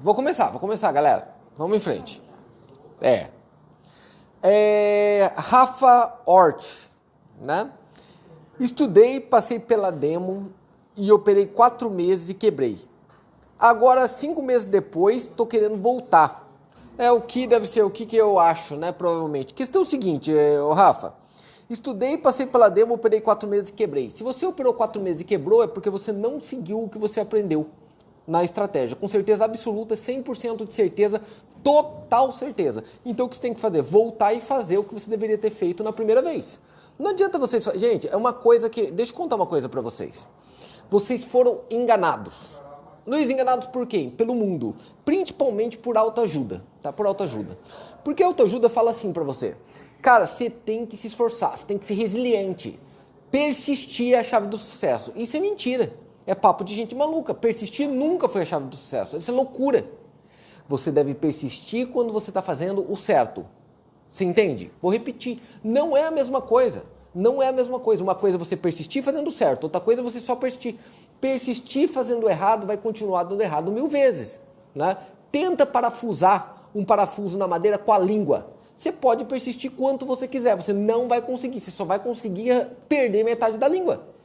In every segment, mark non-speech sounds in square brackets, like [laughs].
Vou começar, vou começar, galera. Vamos em frente. É. é Rafa Hort, né? Estudei, passei pela demo e operei quatro meses e quebrei. Agora, cinco meses depois, estou querendo voltar. É o que deve ser, o que, que eu acho, né? Provavelmente. Questão é seguinte, é, Rafa. Estudei, passei pela demo, operei quatro meses e quebrei. Se você operou quatro meses e quebrou, é porque você não seguiu o que você aprendeu na estratégia. Com certeza absoluta, 100% de certeza, total certeza. Então o que você tem que fazer? Voltar e fazer o que você deveria ter feito na primeira vez. Não adianta vocês. Gente, é uma coisa que. Deixa eu contar uma coisa para vocês. Vocês foram enganados. Luiz, enganados por quem? Pelo mundo. Principalmente por autoajuda, tá? Por autoajuda. Porque autoajuda fala assim para você. Cara, você tem que se esforçar, você tem que ser resiliente. Persistir é a chave do sucesso. Isso é mentira. É papo de gente maluca. Persistir nunca foi a chave do sucesso. Isso é loucura. Você deve persistir quando você está fazendo o certo. Você entende? Vou repetir. Não é a mesma coisa. Não é a mesma coisa. Uma coisa é você persistir fazendo certo, outra coisa é você só persistir. Persistir fazendo errado vai continuar dando errado mil vezes. Né? Tenta parafusar um parafuso na madeira com a língua. Você pode persistir quanto você quiser, você não vai conseguir, você só vai conseguir perder metade da língua.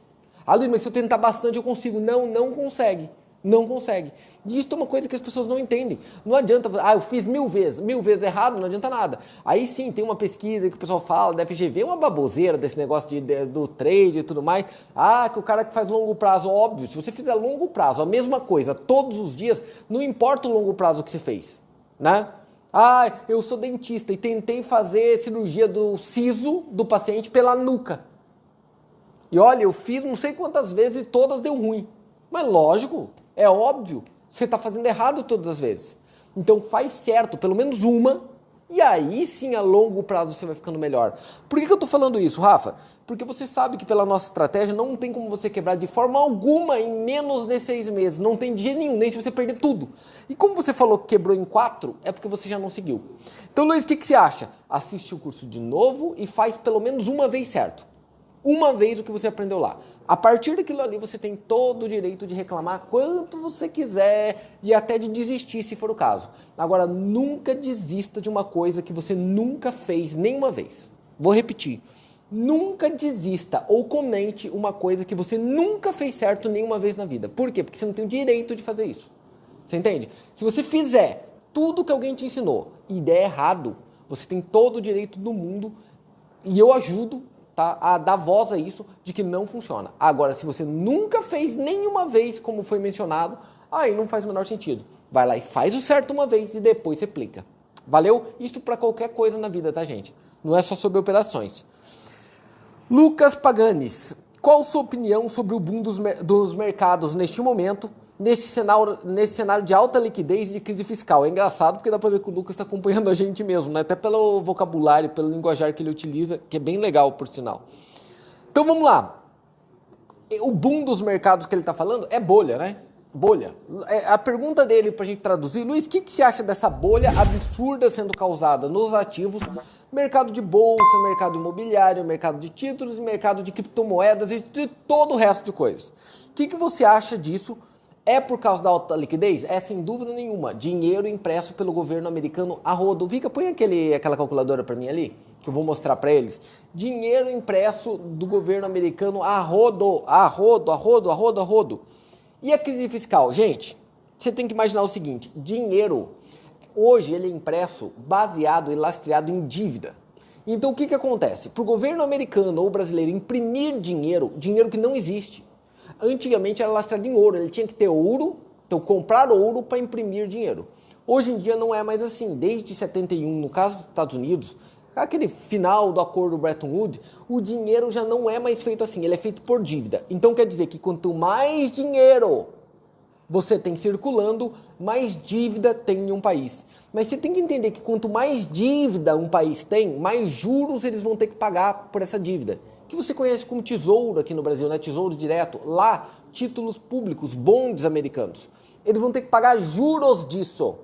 Ah, Luiz, mas se eu tentar bastante eu consigo. Não, não consegue. Não consegue. E isso é uma coisa que as pessoas não entendem. Não adianta, ah, eu fiz mil vezes, mil vezes errado, não adianta nada. Aí sim, tem uma pesquisa que o pessoal fala, da FGV, é uma baboseira desse negócio de, de, do trade e tudo mais. Ah, que o cara que faz longo prazo, óbvio, se você fizer longo prazo, a mesma coisa, todos os dias, não importa o longo prazo que você fez, né? Ah, eu sou dentista e tentei fazer cirurgia do siso do paciente pela nuca. E olha, eu fiz não sei quantas vezes e todas deu ruim. Mas lógico, é óbvio, você está fazendo errado todas as vezes. Então faz certo, pelo menos uma, e aí sim a longo prazo você vai ficando melhor. Por que, que eu estou falando isso, Rafa? Porque você sabe que pela nossa estratégia não tem como você quebrar de forma alguma em menos de seis meses. Não tem dia nenhum, nem se você perder tudo. E como você falou que quebrou em quatro, é porque você já não seguiu. Então, Luiz, o que, que você acha? Assiste o curso de novo e faz pelo menos uma vez certo uma vez o que você aprendeu lá. A partir daquilo ali, você tem todo o direito de reclamar quanto você quiser e até de desistir, se for o caso. Agora, nunca desista de uma coisa que você nunca fez nenhuma vez. Vou repetir. Nunca desista ou comente uma coisa que você nunca fez certo nenhuma vez na vida. Por quê? Porque você não tem o direito de fazer isso. Você entende? Se você fizer tudo que alguém te ensinou e der errado, você tem todo o direito do mundo e eu ajudo tá, a dar voz a isso de que não funciona. Agora, se você nunca fez nenhuma vez, como foi mencionado, aí não faz o menor sentido. Vai lá e faz o certo uma vez e depois você aplica. Valeu? Isso para qualquer coisa na vida, tá, gente? Não é só sobre operações. Lucas Paganes, qual sua opinião sobre o boom dos, dos mercados neste momento? Neste cenário, nesse cenário de alta liquidez e de crise fiscal. É engraçado porque dá para ver que o Lucas está acompanhando a gente mesmo, né? até pelo vocabulário, pelo linguajar que ele utiliza, que é bem legal, por sinal. Então vamos lá. O boom dos mercados que ele está falando é bolha, né? Bolha. É, a pergunta dele para a gente traduzir, Luiz, o que, que você acha dessa bolha absurda sendo causada nos ativos, mercado de bolsa, mercado imobiliário, mercado de títulos, mercado de criptomoedas e de todo o resto de coisas? O que, que você acha disso? É por causa da alta liquidez? É sem dúvida nenhuma. Dinheiro impresso pelo governo americano a rodo. Vika, põe aquele, aquela calculadora para mim ali, que eu vou mostrar para eles. Dinheiro impresso do governo americano a rodo, a rodo, a rodo, a rodo, a rodo. E a crise fiscal? Gente, você tem que imaginar o seguinte: dinheiro, hoje ele é impresso baseado e lastreado em dívida. Então o que, que acontece? Para o governo americano ou brasileiro imprimir dinheiro, dinheiro que não existe, Antigamente era lastrado em ouro, ele tinha que ter ouro, então comprar ouro para imprimir dinheiro. Hoje em dia não é mais assim. Desde 71, no caso dos Estados Unidos, aquele final do acordo Bretton Woods, o dinheiro já não é mais feito assim, ele é feito por dívida. Então quer dizer que quanto mais dinheiro você tem circulando, mais dívida tem em um país. Mas você tem que entender que quanto mais dívida um país tem, mais juros eles vão ter que pagar por essa dívida que você conhece como tesouro aqui no Brasil, né? Tesouro direto. Lá, títulos públicos, bondes americanos. Eles vão ter que pagar juros disso.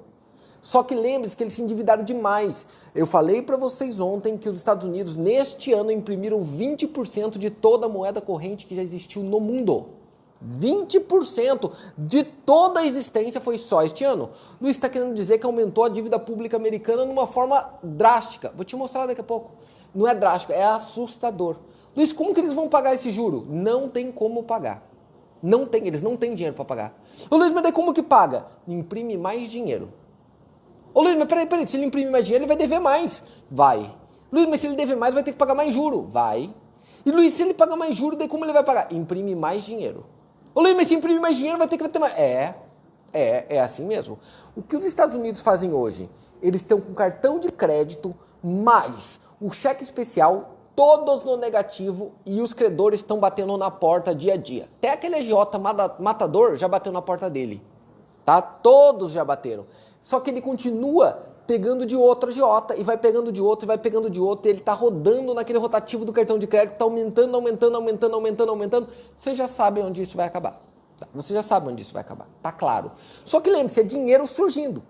Só que lembre-se que eles se endividaram demais. Eu falei para vocês ontem que os Estados Unidos, neste ano, imprimiram 20% de toda a moeda corrente que já existiu no mundo. 20% de toda a existência foi só este ano. Luiz está querendo dizer que aumentou a dívida pública americana de uma forma drástica. Vou te mostrar daqui a pouco. Não é drástico, é assustador. Luiz, como que eles vão pagar esse juro? Não tem como pagar. Não tem, eles não têm dinheiro para pagar. Ô Luiz, mas daí como que paga? Imprime mais dinheiro. Ô Luiz, mas peraí, peraí, se ele imprimir mais dinheiro, ele vai dever mais. Vai. Luiz, mas se ele dever mais, vai ter que pagar mais juro. Vai. E Luiz, se ele pagar mais juro, daí como ele vai pagar? Imprime mais dinheiro. Ô Luiz, mas se imprimir mais dinheiro, vai ter que ter mais. É, é, é assim mesmo. O que os Estados Unidos fazem hoje? Eles estão com cartão de crédito mais o cheque especial, todos no negativo e os credores estão batendo na porta dia a dia. Até aquele agiota matador já bateu na porta dele. Tá? Todos já bateram. Só que ele continua pegando de outro agiota e vai pegando de outro e vai pegando de outro, e ele está rodando naquele rotativo do cartão de crédito, está aumentando, aumentando, aumentando, aumentando, aumentando. Você já sabe onde isso vai acabar. Tá? Você já sabe onde isso vai acabar. Tá claro. Só que lembre-se, é dinheiro surgindo.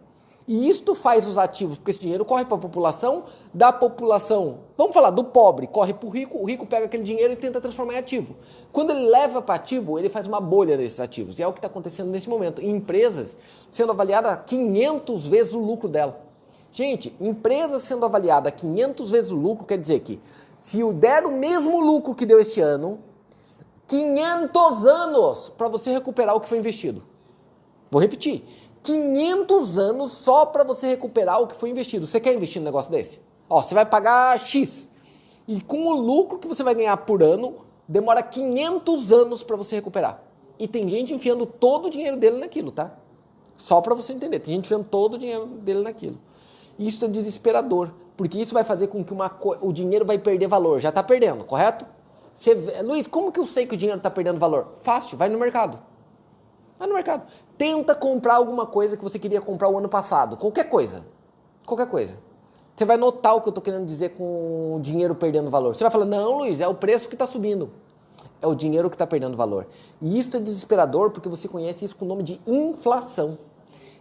E isto faz os ativos, porque esse dinheiro corre para a população, da população, vamos falar do pobre, corre para o rico, o rico pega aquele dinheiro e tenta transformar em ativo. Quando ele leva para ativo, ele faz uma bolha desses ativos. E é o que está acontecendo nesse momento. Em empresas sendo avaliada 500 vezes o lucro dela. Gente, empresa sendo avaliada 500 vezes o lucro quer dizer que se der o mesmo lucro que deu este ano, 500 anos para você recuperar o que foi investido. Vou repetir. 500 anos só para você recuperar o que foi investido. Você quer investir num negócio desse? Ó, você vai pagar X. E com o lucro que você vai ganhar por ano, demora 500 anos para você recuperar. E tem gente enfiando todo o dinheiro dele naquilo, tá? Só para você entender. Tem gente enfiando todo o dinheiro dele naquilo. Isso é desesperador, porque isso vai fazer com que uma o dinheiro vai perder valor. Já está perdendo, correto? Você, Luiz, como que eu sei que o dinheiro está perdendo valor? Fácil, vai no mercado. Vai no mercado. Tenta comprar alguma coisa que você queria comprar o ano passado. Qualquer coisa. Qualquer coisa. Você vai notar o que eu estou querendo dizer com o dinheiro perdendo valor. Você vai falar, não, Luiz, é o preço que está subindo. É o dinheiro que está perdendo valor. E isso é desesperador porque você conhece isso com o nome de inflação.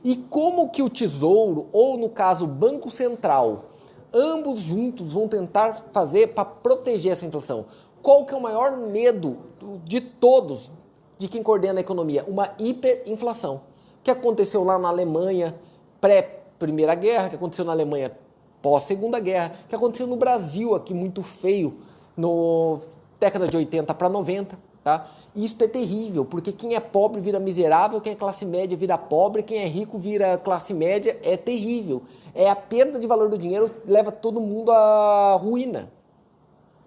E como que o Tesouro, ou no caso o Banco Central, ambos juntos vão tentar fazer para proteger essa inflação? Qual que é o maior medo de todos de quem coordena a economia? Uma hiperinflação. Que aconteceu lá na Alemanha pré-Primeira Guerra, que aconteceu na Alemanha pós-Segunda Guerra, que aconteceu no Brasil aqui muito feio, no década de 80 para 90. Tá? Isso é terrível, porque quem é pobre vira miserável, quem é classe média vira pobre, quem é rico vira classe média, é terrível. É a perda de valor do dinheiro leva todo mundo à ruína.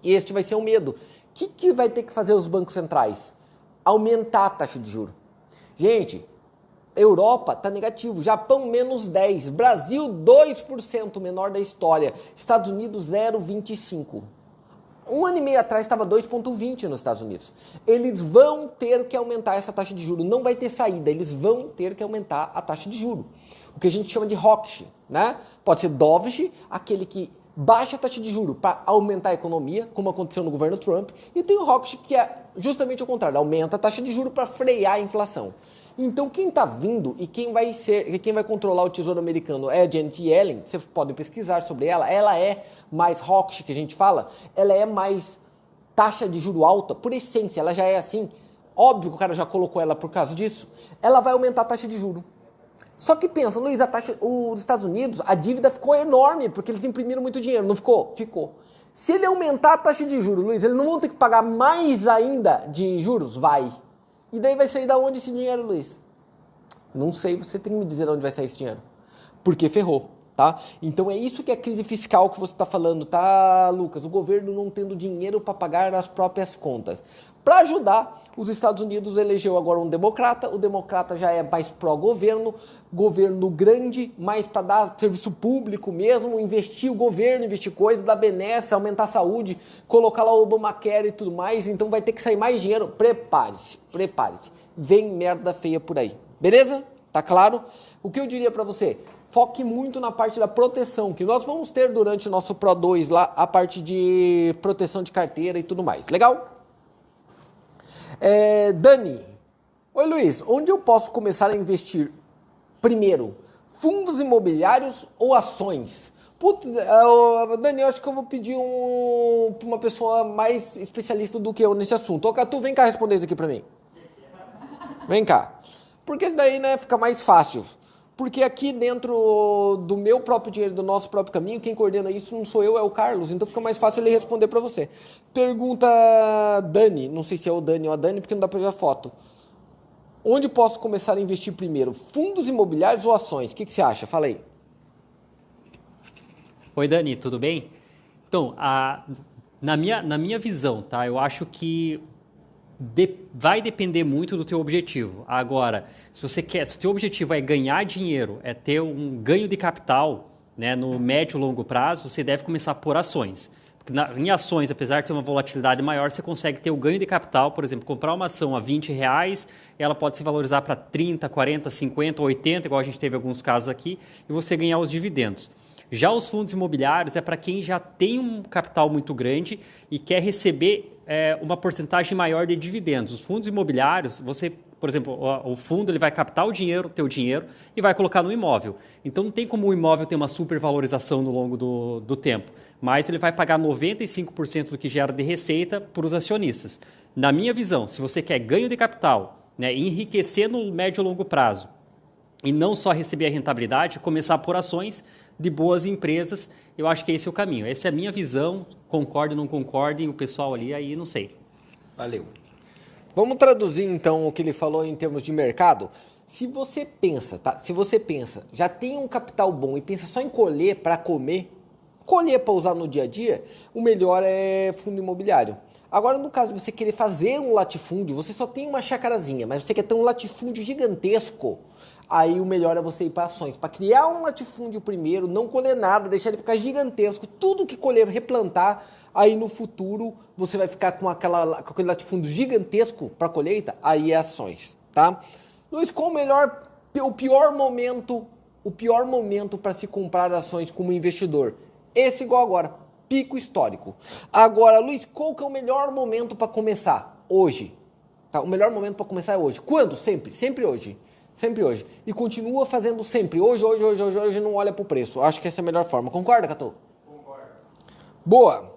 E este vai ser o medo. O que, que vai ter que fazer os bancos centrais? Aumentar a taxa de juros. Gente, Europa está negativo, Japão menos 10, Brasil 2% menor da história, Estados Unidos 0,25. Um ano e meio atrás estava 2,20 nos Estados Unidos. Eles vão ter que aumentar essa taxa de juros, não vai ter saída, eles vão ter que aumentar a taxa de juros. O que a gente chama de Rocksh, né? Pode ser Dovish, aquele que baixa taxa de juro para aumentar a economia, como aconteceu no governo Trump, e tem o Rocket que é justamente o contrário, aumenta a taxa de juro para frear a inflação. Então quem está vindo e quem vai ser, quem vai controlar o Tesouro Americano é a Janet Yellen, vocês podem pesquisar sobre ela, ela é mais Rocket que a gente fala, ela é mais taxa de juro alta, por essência, ela já é assim. Óbvio que o cara já colocou ela por causa disso. Ela vai aumentar a taxa de juro. Só que pensa, Luiz, a taxa, os Estados Unidos, a dívida ficou enorme, porque eles imprimiram muito dinheiro. Não ficou? Ficou. Se ele aumentar a taxa de juros, Luiz, eles não vão ter que pagar mais ainda de juros? Vai. E daí vai sair da onde esse dinheiro, Luiz? Não sei, você tem que me dizer de onde vai sair esse dinheiro. Porque ferrou, tá? Então é isso que é a crise fiscal que você está falando, tá, Lucas? O governo não tendo dinheiro para pagar as próprias contas. Para ajudar, os Estados Unidos elegeu agora um democrata, o democrata já é mais pró-governo, governo grande, mais para dar serviço público mesmo, investir o governo, investir coisas, dar benesse, aumentar a saúde, colocar lá o Obamacare e tudo mais, então vai ter que sair mais dinheiro. Prepare-se, prepare-se. Vem merda feia por aí. Beleza? Tá claro? O que eu diria para você? Foque muito na parte da proteção, que nós vamos ter durante o nosso Pro 2 lá, a parte de proteção de carteira e tudo mais. Legal? É, Dani, oi Luiz, onde eu posso começar a investir? Primeiro, fundos imobiliários ou ações? Putz, uh, Dani, eu acho que eu vou pedir um, uma pessoa mais especialista do que eu nesse assunto. Ô, Catu, vem cá responder isso aqui pra mim. Vem cá. Porque isso daí né, fica mais fácil. Porque aqui dentro do meu próprio dinheiro, do nosso próprio caminho, quem coordena isso não sou eu, é o Carlos. Então fica mais fácil ele responder para você. Pergunta Dani, não sei se é o Dani ou a Dani, porque não dá para ver a foto. Onde posso começar a investir primeiro? Fundos imobiliários ou ações? O que, que você acha? Fala aí. Oi, Dani, tudo bem? Então, a, na, minha, na minha visão, tá? Eu acho que de, vai depender muito do teu objetivo. Agora, se você quer, se o teu objetivo é ganhar dinheiro, é ter um ganho de capital, né, no médio e longo prazo, você deve começar por ações. Na, em ações, apesar de ter uma volatilidade maior, você consegue ter o ganho de capital, por exemplo, comprar uma ação a 20 reais, ela pode se valorizar para 30, 40, 50, 80, igual a gente teve alguns casos aqui, e você ganhar os dividendos. Já os fundos imobiliários é para quem já tem um capital muito grande e quer receber é, uma porcentagem maior de dividendos. Os fundos imobiliários, você, por exemplo, o, fundo ele vai captar o dinheiro, teu dinheiro, e vai colocar no imóvel. Então não tem como o imóvel ter uma supervalorização no longo do, do tempo, mas ele vai pagar 95% do que gera de receita para os acionistas. Na minha visão, se você quer ganho de capital, né, enriquecer no médio e longo prazo, e não só receber a rentabilidade, começar por ações de boas empresas. Eu acho que esse é o caminho. Essa é a minha visão. Concorde ou não concordem, o pessoal ali aí não sei. Valeu. Vamos traduzir então o que ele falou em termos de mercado. Se você pensa, tá? Se você pensa, já tem um capital bom e pensa só em colher para comer, colher para usar no dia a dia, o melhor é fundo imobiliário. Agora, no caso de você querer fazer um latifúndio, você só tem uma chacarazinha, mas você quer ter um latifúndio gigantesco aí o melhor é você ir para ações. Para criar um latifúndio primeiro, não colher nada, deixar ele ficar gigantesco, tudo que colher, replantar, aí no futuro você vai ficar com, aquela, com aquele latifúndio gigantesco para colheita, aí é ações, tá? Luiz, qual o melhor, o pior momento, o pior momento para se comprar ações como investidor? Esse igual agora, pico histórico. Agora, Luiz, qual que é o melhor momento para começar? Hoje. Tá? O melhor momento para começar é hoje. Quando? Sempre, sempre hoje. Sempre hoje. E continua fazendo sempre. Hoje, hoje, hoje, hoje, hoje, não olha para o preço. Acho que essa é a melhor forma. Concorda, Catu? Concordo. Boa.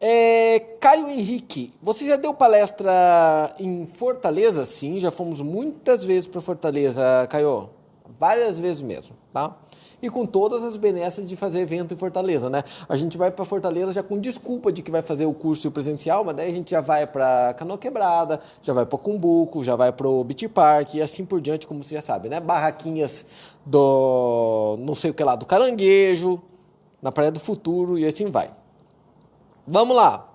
É, Caio Henrique, você já deu palestra em Fortaleza? Sim, já fomos muitas vezes para Fortaleza, Caio. Várias vezes mesmo, tá? E com todas as benesses de fazer evento em Fortaleza, né? A gente vai para Fortaleza já com desculpa de que vai fazer o curso presencial, mas daí a gente já vai para Canoa Quebrada, já vai para Cumbuco, já vai para o Beach Park e assim por diante, como você já sabe, né? Barraquinhas do não sei o que lá, do Caranguejo, na Praia do Futuro e assim vai. Vamos lá.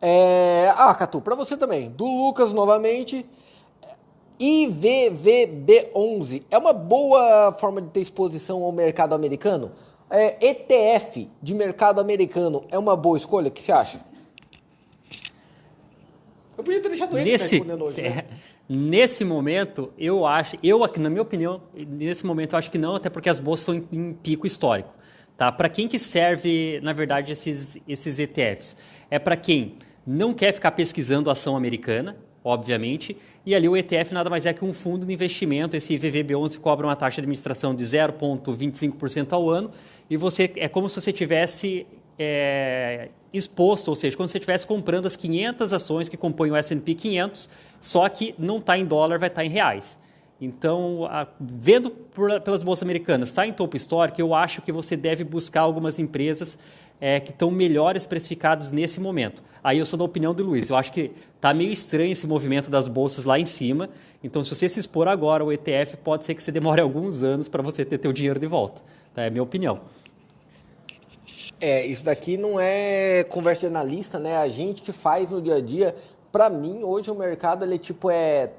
É... Ah, Catu, para você também. Do Lucas novamente. IVVB11 é uma boa forma de ter exposição ao mercado americano? É, ETF de mercado americano é uma boa escolha? O que você acha? Eu podia ter deixado ele nesse, respondendo hoje. Né? [laughs] É, nesse momento, eu acho, eu na minha opinião, nesse momento eu acho que não, até porque as bolsas são em, em pico histórico. Tá? Para quem que serve, na verdade, esses, esses ETFs? É para quem não quer ficar pesquisando ação americana, obviamente. E ali o ETF nada mais é que um fundo de investimento. Esse VVB11 cobra uma taxa de administração de 0,25% ao ano. E você é como se você tivesse é, exposto, ou seja, quando você estivesse comprando as 500 ações que compõem o S&P 500, só que não está em dólar, vai estar tá em reais. Então, a, vendo por, pelas bolsas americanas, está em topo histórico, eu acho que você deve buscar algumas empresas é, que estão melhores precificados nesse momento. Aí eu sou da opinião do Luiz. Eu acho que está meio estranho esse movimento das bolsas lá em cima. Então, se você se expor agora ao ETF, pode ser que você demore [laughs] alguns anos para você ter teu dinheiro de volta. Tá? É a minha opinião. É, isso daqui não é conversa de analista, né? A gente que faz no dia a dia. Para mim, hoje o mercado ele tipo é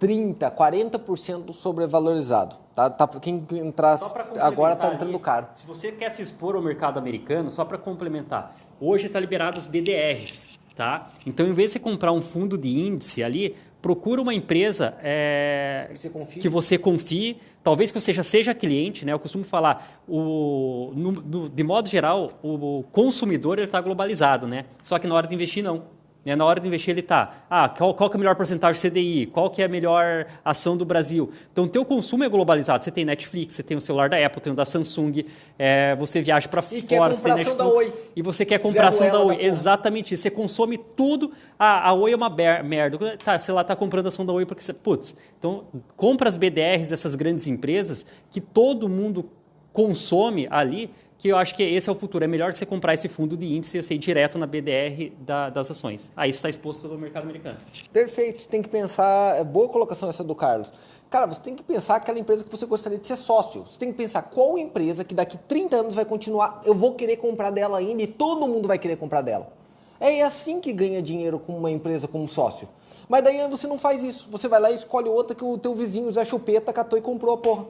30, 40% sobrevalorizado. Tá, tá, quem entrar agora está entrando caro. Se você quer se expor ao mercado americano, só para complementar, hoje está liberado os BDRs. Tá? Então, em vez de você comprar um fundo de índice ali, procura uma empresa é, você que você confie, talvez que você já seja cliente, né? Eu costumo falar, o, no, no, de modo geral, o consumidor está globalizado, né? Só que na hora de investir, não. Né? Na hora de investir ele tá, ah, qual, qual que é a melhor porcentagem CDI? Qual que é a melhor ação do Brasil? Então, teu consumo é globalizado. Você tem Netflix, você tem o celular da Apple, tem o da Samsung, é, você viaja para fora, você tem Netflix. Da Oi. E você quer comprar ação da Oi. Da Exatamente isso. Você consome tudo. Ah, a Oi é uma merda. Tá, sei lá, tá comprando ação da Oi porque você... Putz, então compra as BDRs dessas grandes empresas que todo mundo consome ali que eu acho que esse é o futuro. É melhor você comprar esse fundo de índice e ser direto na BDR da, das ações. Aí está exposto no mercado americano. Perfeito. Você tem que pensar. É boa colocação essa do Carlos. Cara, você tem que pensar aquela empresa que você gostaria de ser sócio. Você tem que pensar qual empresa que daqui 30 anos vai continuar. Eu vou querer comprar dela ainda e todo mundo vai querer comprar dela. É assim que ganha dinheiro com uma empresa como sócio. Mas daí você não faz isso. Você vai lá e escolhe outra que o teu vizinho Zé Chupeta catou e comprou a porra.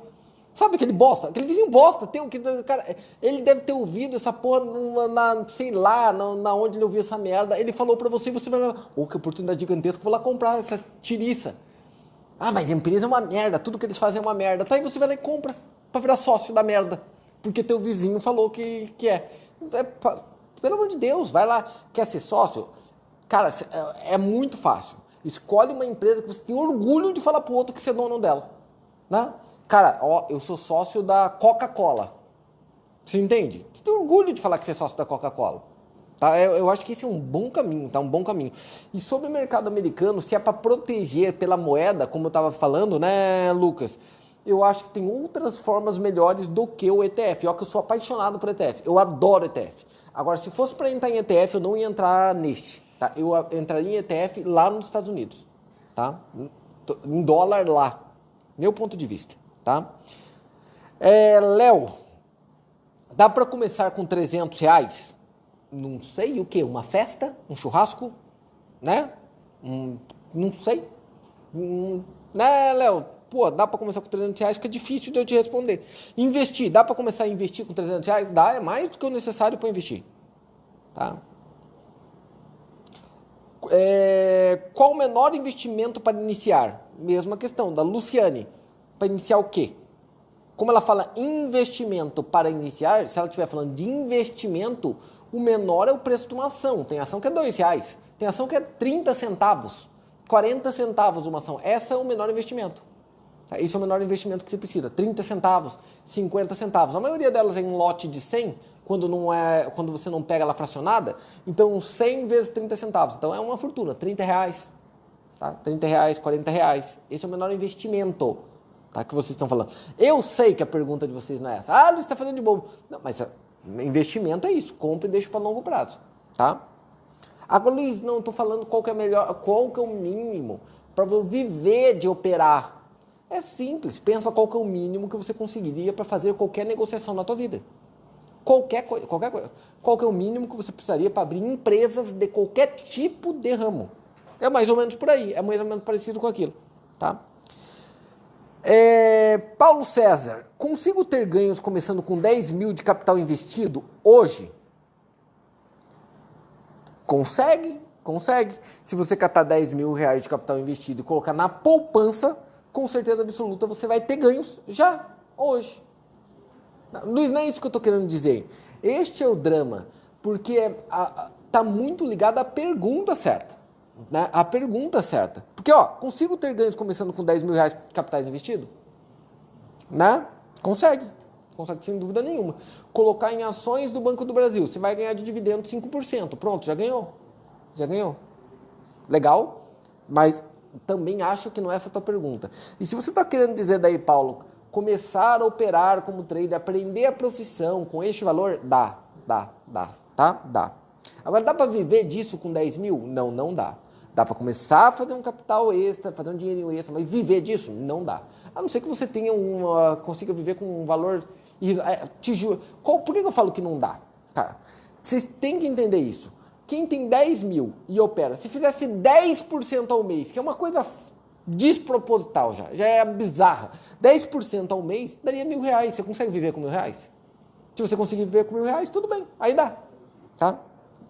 Sabe aquele bosta? Aquele vizinho bosta. Tem, que, cara, ele deve ter ouvido essa porra numa, na, sei lá, na, na, onde ele ouviu essa merda. Ele falou para você e você vai lá, oh, que oportunidade gigantesca, vou lá comprar essa tiriça. Ah, mas a empresa é uma merda, tudo que eles fazem é uma merda. Tá aí você vai lá e compra para virar sócio da merda. Porque teu vizinho falou que, que é. é pelo amor de Deus, vai lá, quer ser sócio? Cara, é, é muito fácil. Escolhe uma empresa que você tem orgulho de falar pro outro que você é dono dela. Né? Cara, ó, eu sou sócio da Coca-Cola. Você entende? Você tem orgulho de falar que você é sócio da Coca-Cola. Tá? Eu, eu, acho que esse é um bom caminho, tá? Um bom caminho. E sobre o mercado americano, se é para proteger pela moeda, como eu estava falando, né, Lucas? Eu acho que tem outras formas melhores do que o ETF. Ó, que eu sou apaixonado por ETF. Eu adoro ETF. Agora, se fosse para entrar em ETF, eu não ia entrar neste. Tá? Eu entraria em ETF lá nos Estados Unidos. Tá? Em dólar lá. Meu ponto de vista tá? É, Léo, dá para começar com 300 reais? Não sei o que, uma festa, um churrasco, né? Um, não sei. Um, né, Léo? Pô, dá para começar com 300 reais, que é difícil de eu te responder. Investir, dá para começar a investir com 300 reais? Dá, é mais do que o necessário para investir. Tá? É, qual o menor investimento para iniciar? Mesma questão, da Luciane para iniciar o quê? Como ela fala investimento para iniciar, se ela estiver falando de investimento, o menor é o preço de uma ação. Tem ação que é dois reais, tem ação que é 30 centavos, 40 centavos uma ação. Essa é o menor investimento. Tá? Esse é o menor investimento que você precisa. 30 centavos, 50 centavos. A maioria delas é em lote de 100, quando, não é, quando você não pega ela fracionada. Então, 100 vezes 30 centavos. Então, é uma fortuna, 30 reais. Tá? 30 reais, 40 reais. Esse é o menor investimento tá? que vocês estão falando. Eu sei que a pergunta de vocês não é essa. Ah, Luiz está fazendo de bobo. Não, mas é, investimento é isso. Compre e deixe para longo prazo. Tá? Agora, Luiz, não estou falando qual que é melhor, qual que é o mínimo para viver de operar. É simples. Pensa qual que é o mínimo que você conseguiria para fazer qualquer negociação na tua vida. Qualquer coisa, qualquer coisa. Qual que é o mínimo que você precisaria para abrir empresas de qualquer tipo de ramo? É mais ou menos por aí. É mais ou menos parecido com aquilo, tá? É, Paulo César, consigo ter ganhos começando com 10 mil de capital investido hoje? Consegue, consegue. Se você catar 10 mil reais de capital investido e colocar na poupança, com certeza absoluta você vai ter ganhos já, hoje. Luiz, não é isso que eu estou querendo dizer. Este é o drama, porque está muito ligado à pergunta certa né, a pergunta certa. Porque, ó, consigo ter ganhos começando com 10 mil reais de capitais investido? Né? Consegue. Consegue sem dúvida nenhuma. Colocar em ações do Banco do Brasil, você vai ganhar de dividendo 5%. Pronto, já ganhou. Já ganhou. Legal? Mas também acho que não é essa a tua pergunta. E se você está querendo dizer daí, Paulo, começar a operar como trader, aprender a profissão com este valor, dá, dá, dá, tá? Dá. Agora, dá para viver disso com 10 mil? Não, não dá. Dá para começar a fazer um capital extra, fazer um dinheirinho extra, mas viver disso não dá. A não ser que você tenha uma, consiga viver com um valor. É, te juro. Qual, por que eu falo que não dá? Cara, vocês têm que entender isso. Quem tem 10 mil e opera, se fizesse 10% ao mês, que é uma coisa desproposital já, já é bizarra. 10% ao mês daria mil reais. Você consegue viver com mil reais? Se você conseguir viver com mil reais, tudo bem, aí dá. Tá?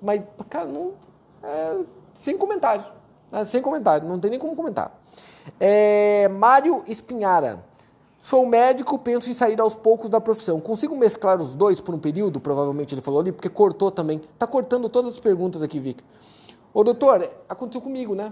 Mas, cara, não. É, sem comentário. Né? Sem comentário, não tem nem como comentar. É, Mário Espinhara. Sou médico, penso em sair aos poucos da profissão. Consigo mesclar os dois por um período? Provavelmente ele falou ali, porque cortou também. Tá cortando todas as perguntas aqui, Vic. Ô doutor, aconteceu comigo, né?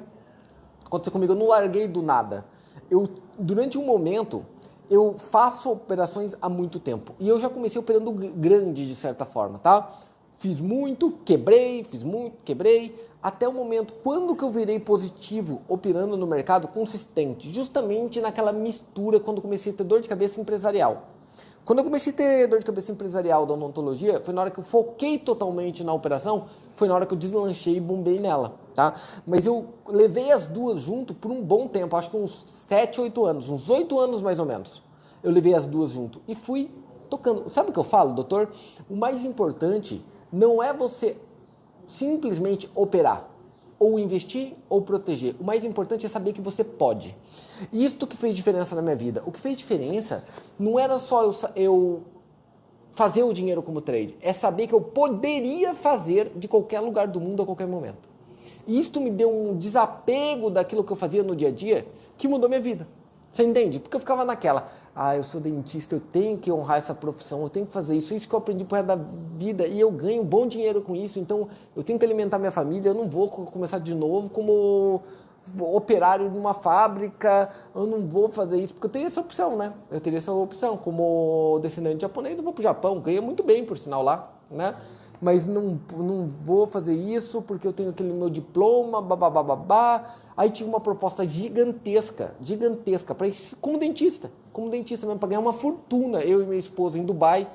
Aconteceu comigo, eu não larguei do nada. Eu, durante um momento, eu faço operações há muito tempo. E eu já comecei operando grande, de certa forma, tá? Fiz muito, quebrei, fiz muito, quebrei, até o momento quando que eu virei positivo operando no mercado consistente, justamente naquela mistura quando comecei a ter dor de cabeça empresarial. Quando eu comecei a ter dor de cabeça empresarial da odontologia, foi na hora que eu foquei totalmente na operação, foi na hora que eu deslanchei e bombei nela, tá? Mas eu levei as duas junto por um bom tempo, acho que uns 7, 8 anos, uns 8 anos mais ou menos. Eu levei as duas junto e fui tocando. Sabe o que eu falo, doutor? O mais importante não é você simplesmente operar, ou investir ou proteger. O mais importante é saber que você pode. E isso que fez diferença na minha vida. O que fez diferença não era só eu, eu fazer o dinheiro como trade, é saber que eu poderia fazer de qualquer lugar do mundo a qualquer momento. E isso me deu um desapego daquilo que eu fazia no dia a dia que mudou minha vida. Você entende? Porque eu ficava naquela, ah, eu sou dentista, eu tenho que honrar essa profissão, eu tenho que fazer isso, isso que eu aprendi por da vida e eu ganho bom dinheiro com isso, então eu tenho que alimentar minha família, eu não vou começar de novo como operário numa fábrica, eu não vou fazer isso, porque eu tenho essa opção, né? Eu teria essa opção, como descendente japonês, eu vou pro Japão, ganha muito bem, por sinal, lá, né? Mas não, não vou fazer isso porque eu tenho aquele meu diploma, babá. Aí tive uma proposta gigantesca, gigantesca, para como dentista, como dentista mesmo, para ganhar uma fortuna, eu e minha esposa em Dubai.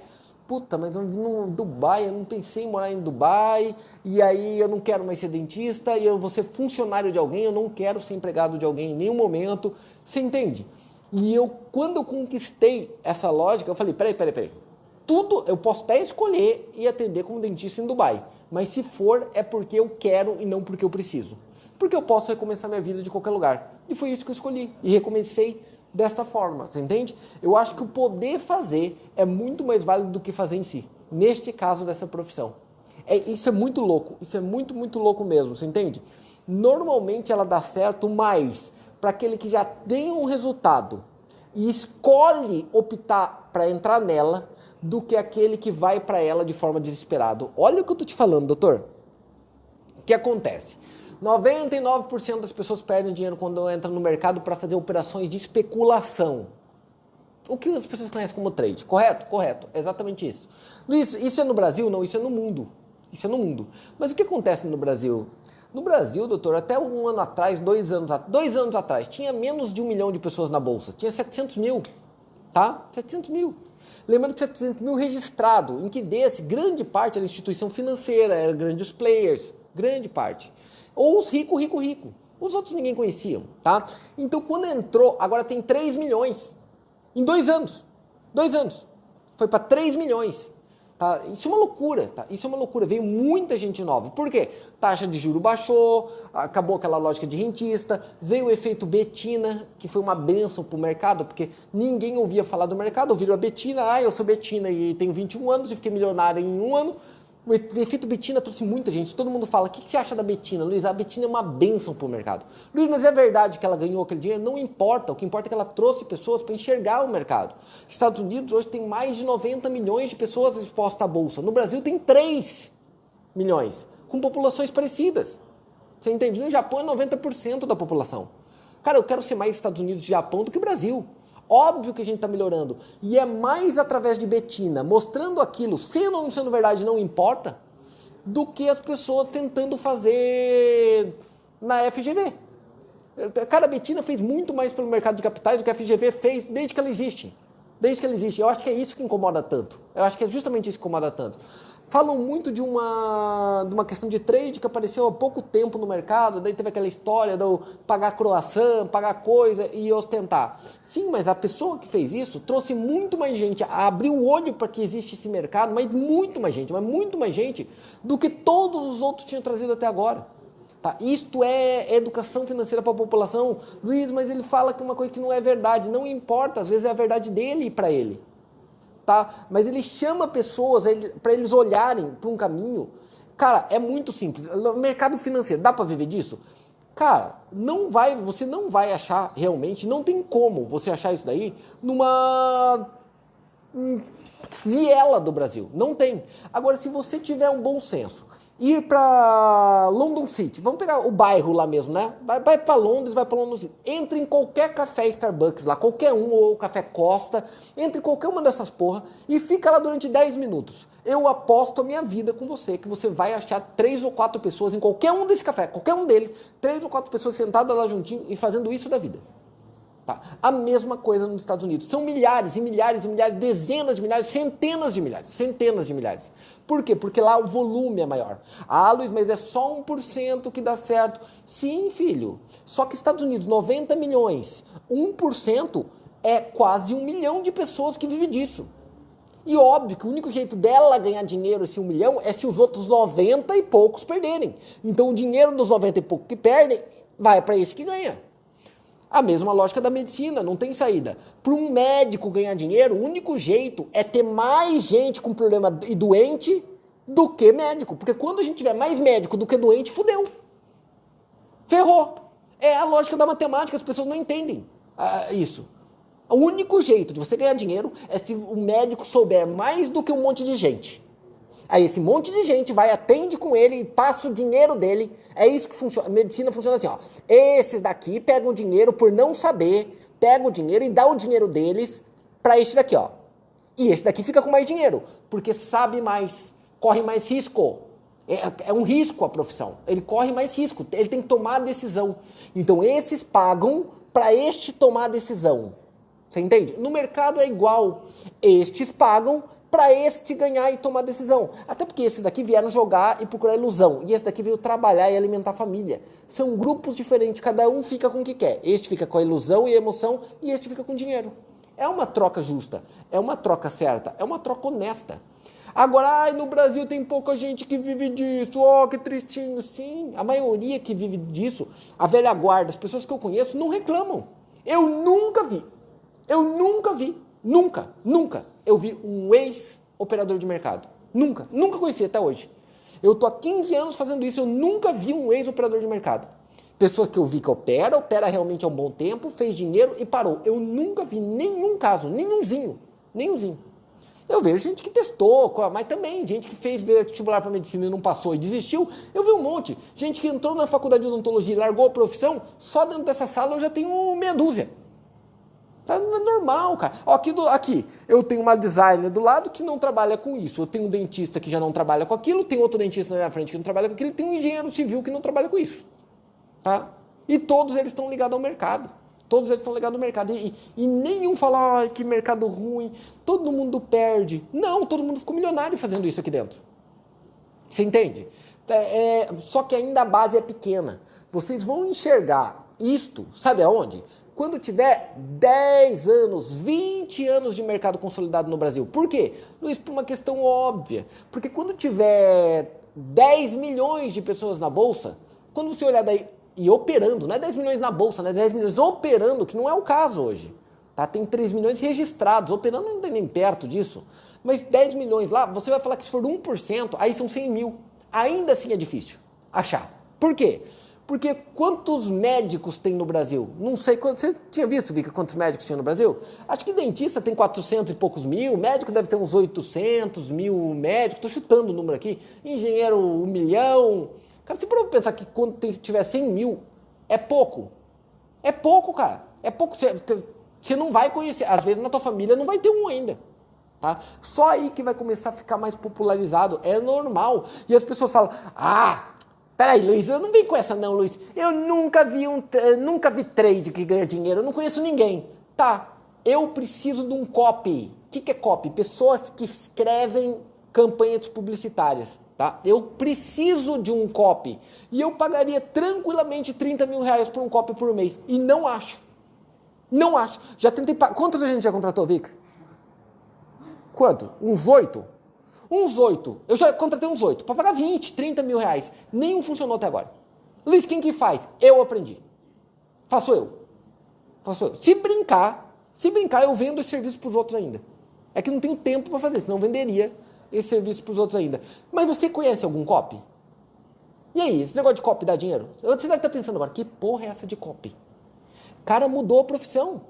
Puta, mas no Dubai, eu não pensei em morar em Dubai, e aí eu não quero mais ser dentista, e eu vou ser funcionário de alguém, eu não quero ser empregado de alguém em nenhum momento. Você entende? E eu, quando eu conquistei essa lógica, eu falei: peraí, peraí, peraí. Tudo eu posso até escolher e atender como dentista em Dubai, mas se for é porque eu quero e não porque eu preciso porque eu posso recomeçar minha vida de qualquer lugar. E foi isso que eu escolhi. E recomecei desta forma, você entende? Eu acho que o poder fazer é muito mais válido do que fazer em si. Neste caso dessa profissão. É, isso é muito louco. Isso é muito, muito louco mesmo, você entende? Normalmente ela dá certo mais para aquele que já tem um resultado e escolhe optar para entrar nela do que aquele que vai para ela de forma desesperado. Olha o que eu tô te falando, doutor. O que acontece? 99% das pessoas perdem dinheiro quando entram no mercado para fazer operações de especulação. O que as pessoas conhecem como trade, correto? Correto, exatamente isso. Luiz, isso é no Brasil? Não, isso é no mundo. Isso é no mundo. Mas o que acontece no Brasil? No Brasil, doutor, até um ano atrás, dois anos, dois anos atrás, tinha menos de um milhão de pessoas na Bolsa. Tinha 700 mil, tá? 700 mil. Lembrando que 700 mil registrado, em que desse, grande parte era instituição financeira, eram grandes players, grande parte. Ou os ricos, rico, rico. Os outros ninguém conheciam, tá? Então quando entrou, agora tem 3 milhões. Em dois anos. Dois anos. Foi para 3 milhões. Tá? Isso é uma loucura, tá? Isso é uma loucura. Veio muita gente nova. Por quê? Taxa de juro baixou, acabou aquela lógica de rentista, veio o efeito Betina, que foi uma benção para o mercado, porque ninguém ouvia falar do mercado, ouviram a Betina, ah, eu sou Betina e tenho 21 anos e fiquei milionário em um ano. O efeito Betina trouxe muita gente. Todo mundo fala: o que você acha da Betina, Luiz? A Betina é uma benção para o mercado. Luiz, mas é verdade que ela ganhou aquele dinheiro? Não importa. O que importa é que ela trouxe pessoas para enxergar o mercado. Estados Unidos hoje tem mais de 90 milhões de pessoas expostas à bolsa. No Brasil tem 3 milhões, com populações parecidas. Você entende? No Japão é 90% da população. Cara, eu quero ser mais Estados Unidos e Japão do que Brasil. Óbvio que a gente está melhorando. E é mais através de Betina, mostrando aquilo, sendo ou não sendo verdade, não importa, do que as pessoas tentando fazer na FGV. Cara, a Betina fez muito mais pelo mercado de capitais do que a FGV fez desde que ela existe. Desde que ela existe. Eu acho que é isso que incomoda tanto. Eu acho que é justamente isso que incomoda tanto falam muito de uma, de uma questão de trade que apareceu há pouco tempo no mercado, daí teve aquela história do pagar croação, pagar coisa e ostentar. Sim, mas a pessoa que fez isso trouxe muito mais gente, abriu o olho para que existe esse mercado, mas muito mais gente, mas muito mais gente do que todos os outros tinham trazido até agora. Tá? Isto é educação financeira para a população. Luiz, mas ele fala que uma coisa que não é verdade. Não importa, às vezes é a verdade dele e para ele tá? Mas ele chama pessoas para eles olharem para um caminho. Cara, é muito simples. Mercado financeiro, dá para viver disso? Cara, não vai, você não vai achar realmente, não tem como você achar isso daí numa hum, viela do Brasil. Não tem. Agora, se você tiver um bom senso, ir para London City, vamos pegar o bairro lá mesmo, né? Vai, vai para Londres, vai para London City. Entre em qualquer café Starbucks lá, qualquer um, ou café Costa, entre em qualquer uma dessas porra e fica lá durante 10 minutos. Eu aposto a minha vida com você que você vai achar três ou quatro pessoas em qualquer um desse café, qualquer um deles, três ou quatro pessoas sentadas lá juntinho e fazendo isso da vida. Tá? A mesma coisa nos Estados Unidos. São milhares e milhares e milhares, dezenas de milhares, centenas de milhares, centenas de milhares. Por quê? Porque lá o volume é maior. Ah, Luiz, mas é só 1% que dá certo. Sim, filho. Só que Estados Unidos, 90 milhões, 1% é quase um milhão de pessoas que vivem disso. E óbvio que o único jeito dela ganhar dinheiro, esse um milhão, é se os outros 90 e poucos perderem. Então o dinheiro dos 90 e poucos que perdem vai para esse que ganha. A mesma lógica da medicina, não tem saída. Para um médico ganhar dinheiro, o único jeito é ter mais gente com problema e doente do que médico. Porque quando a gente tiver mais médico do que doente, fudeu. Ferrou. É a lógica da matemática, as pessoas não entendem ah, isso. O único jeito de você ganhar dinheiro é se o médico souber mais do que um monte de gente. Aí esse monte de gente vai, atende com ele e passa o dinheiro dele. É isso que funciona. Medicina funciona assim, ó. Esses daqui pegam dinheiro por não saber, pegam o dinheiro e dá o dinheiro deles para este daqui, ó. E este daqui fica com mais dinheiro, porque sabe mais, corre mais risco. É, é, um risco a profissão. Ele corre mais risco, ele tem que tomar a decisão. Então esses pagam para este tomar a decisão. Você entende? No mercado é igual. Estes pagam para este ganhar e tomar decisão. Até porque esses daqui vieram jogar e procurar ilusão. E esse daqui veio trabalhar e alimentar a família. São grupos diferentes, cada um fica com o que quer. Este fica com a ilusão e a emoção e este fica com dinheiro. É uma troca justa, é uma troca certa, é uma troca honesta. Agora, ai, no Brasil tem pouca gente que vive disso, oh, que tristinho. Sim, a maioria que vive disso, a velha guarda, as pessoas que eu conheço, não reclamam. Eu nunca vi, eu nunca vi, nunca, nunca eu vi um ex-operador de mercado. Nunca, nunca conheci até hoje. Eu tô há 15 anos fazendo isso, eu nunca vi um ex-operador de mercado. Pessoa que eu vi que opera, opera realmente há um bom tempo, fez dinheiro e parou. Eu nunca vi nenhum caso, nenhumzinho, nenhumzinho. Eu vejo gente que testou, mas também gente que fez vestibular para medicina e não passou e desistiu. Eu vi um monte. Gente que entrou na faculdade de odontologia e largou a profissão, só dentro dessa sala eu já tenho meia dúzia. Tá, normal, cara. Ó, aqui, do, aqui, eu tenho uma designer do lado que não trabalha com isso. Eu tenho um dentista que já não trabalha com aquilo, tem outro dentista na minha frente que não trabalha com aquilo, tem um engenheiro civil que não trabalha com isso. Tá? E todos eles estão ligados ao mercado. Todos eles estão ligados ao mercado. E, e nenhum fala, ai, que mercado ruim, todo mundo perde. Não, todo mundo ficou milionário fazendo isso aqui dentro. Você entende? É, é, só que ainda a base é pequena. Vocês vão enxergar isto, sabe aonde? Quando tiver 10 anos, 20 anos de mercado consolidado no Brasil. Por quê? Luiz, por uma questão óbvia. Porque quando tiver 10 milhões de pessoas na bolsa, quando você olhar daí e operando, não é 10 milhões na bolsa, né? 10 milhões operando, que não é o caso hoje. Tá? Tem 3 milhões registrados, operando não tem nem perto disso. Mas 10 milhões lá, você vai falar que se for 1%, aí são 100 mil. Ainda assim é difícil achar. Por quê? Porque quantos médicos tem no Brasil? Não sei, você tinha visto, Vika, quantos médicos tinha no Brasil? Acho que dentista tem 400 e poucos mil, médico deve ter uns 800 mil médicos, estou chutando o número aqui, engenheiro um milhão. Cara, você pode pensar que quando tiver 100 mil, é pouco. É pouco, cara. É pouco. Você não vai conhecer, às vezes na tua família não vai ter um ainda. Tá? Só aí que vai começar a ficar mais popularizado. É normal. E as pessoas falam, ah, Peraí, Luiz, eu não vim com essa não, Luiz. Eu nunca vi um, nunca vi trade que ganha dinheiro, eu não conheço ninguém. Tá, eu preciso de um copy. O que, que é copy? Pessoas que escrevem campanhas publicitárias. Tá? Eu preciso de um copy. E eu pagaria tranquilamente 30 mil reais por um copy por mês. E não acho. Não acho. Já tentei. Quantos a gente já contratou, Vic? Quanto? Uns oito? Uns oito. Eu já contratei uns oito. Para pagar 20, 30 mil reais. Nenhum funcionou até agora. Luiz, quem que faz? Eu aprendi. Faço eu. Faço eu. Se brincar, se brincar, eu vendo esse serviço para os outros ainda. É que não tenho tempo para fazer, senão venderia esse serviço para os outros ainda. Mas você conhece algum copy? E aí, esse negócio de copy dá dinheiro? Você deve estar pensando agora, que porra é essa de copy? Cara mudou a profissão.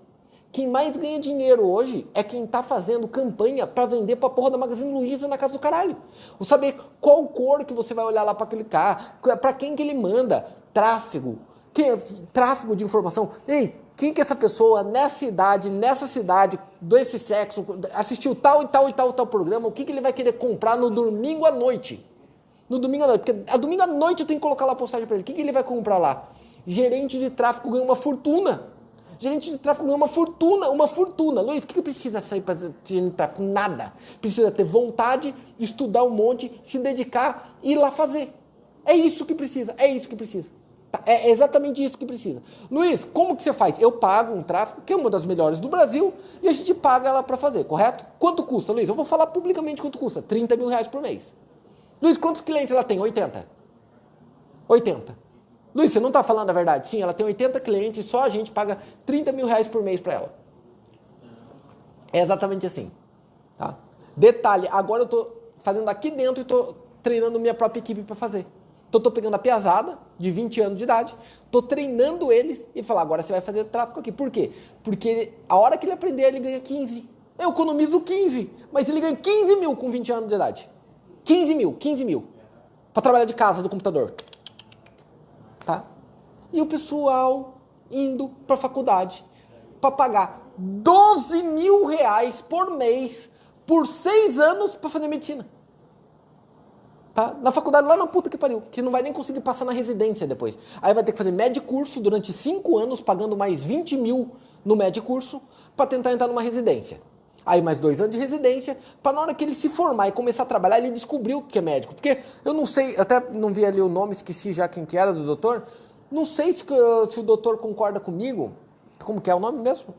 Quem mais ganha dinheiro hoje é quem tá fazendo campanha para vender pra porra da Magazine Luiza na casa do caralho. Ou saber qual cor que você vai olhar lá para clicar, para quem que ele manda, tráfego, que, tráfego de informação. Ei, quem que essa pessoa nessa idade, nessa cidade, desse sexo, assistiu tal e tal e tal e tal programa, o que, que ele vai querer comprar no domingo à noite? No domingo à noite, porque a domingo à noite eu tenho que colocar lá a postagem para ele. O que, que ele vai comprar lá? Gerente de tráfego ganha uma fortuna. Gerente de tráfego ganha uma fortuna, uma fortuna. Luiz, o que, que precisa sair para gerente de tráfego? Nada. Precisa ter vontade, estudar um monte, se dedicar e ir lá fazer. É isso que precisa, é isso que precisa. Tá, é exatamente isso que precisa. Luiz, como que você faz? Eu pago um tráfego, que é uma das melhores do Brasil, e a gente paga ela para fazer, correto? Quanto custa, Luiz? Eu vou falar publicamente quanto custa. 30 mil reais por mês. Luiz, quantos clientes ela tem? 80. 80. Luiz, você não está falando a verdade? Sim, ela tem 80 clientes, só a gente paga 30 mil reais por mês para ela. É exatamente assim. Tá? Detalhe, agora eu estou fazendo aqui dentro e estou treinando minha própria equipe para fazer. Então estou pegando a piazada de 20 anos de idade, estou treinando eles e falar, agora você vai fazer tráfico aqui. Por quê? Porque a hora que ele aprender, ele ganha 15. Eu economizo 15, mas ele ganha 15 mil com 20 anos de idade. 15 mil, 15 mil. Para trabalhar de casa, do computador. E o pessoal indo para a faculdade para pagar 12 mil reais por mês por seis anos para fazer medicina. Tá? Na faculdade lá na puta que pariu, que não vai nem conseguir passar na residência depois. Aí vai ter que fazer médio curso durante 5 anos, pagando mais 20 mil no médio curso, para tentar entrar numa residência. Aí mais dois anos de residência, para na hora que ele se formar e começar a trabalhar, ele descobriu que é médico. Porque eu não sei, até não vi ali o nome, esqueci já quem que era do doutor. Não sei se, se o doutor concorda comigo. Como que é o nome mesmo?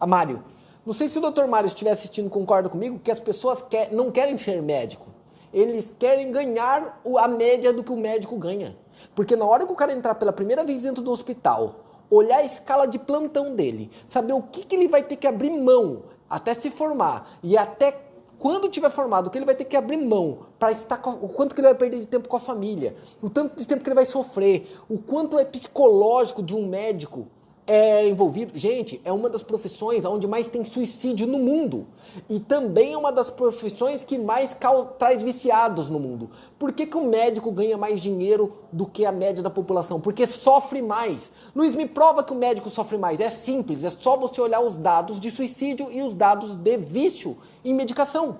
A Mário. Não sei se o doutor Mário estiver assistindo concorda comigo que as pessoas quer, não querem ser médico. Eles querem ganhar a média do que o médico ganha. Porque na hora que o cara entrar pela primeira vez dentro do hospital, olhar a escala de plantão dele, saber o que, que ele vai ter que abrir mão até se formar e até quando tiver formado, o que ele vai ter que abrir mão para estar com, o quanto que ele vai perder de tempo com a família, o tanto de tempo que ele vai sofrer, o quanto é psicológico de um médico é envolvido. Gente, é uma das profissões onde mais tem suicídio no mundo. E também é uma das profissões que mais traz viciados no mundo. Por que, que o médico ganha mais dinheiro do que a média da população? Porque sofre mais. Luiz, me prova que o médico sofre mais. É simples, é só você olhar os dados de suicídio e os dados de vício em medicação.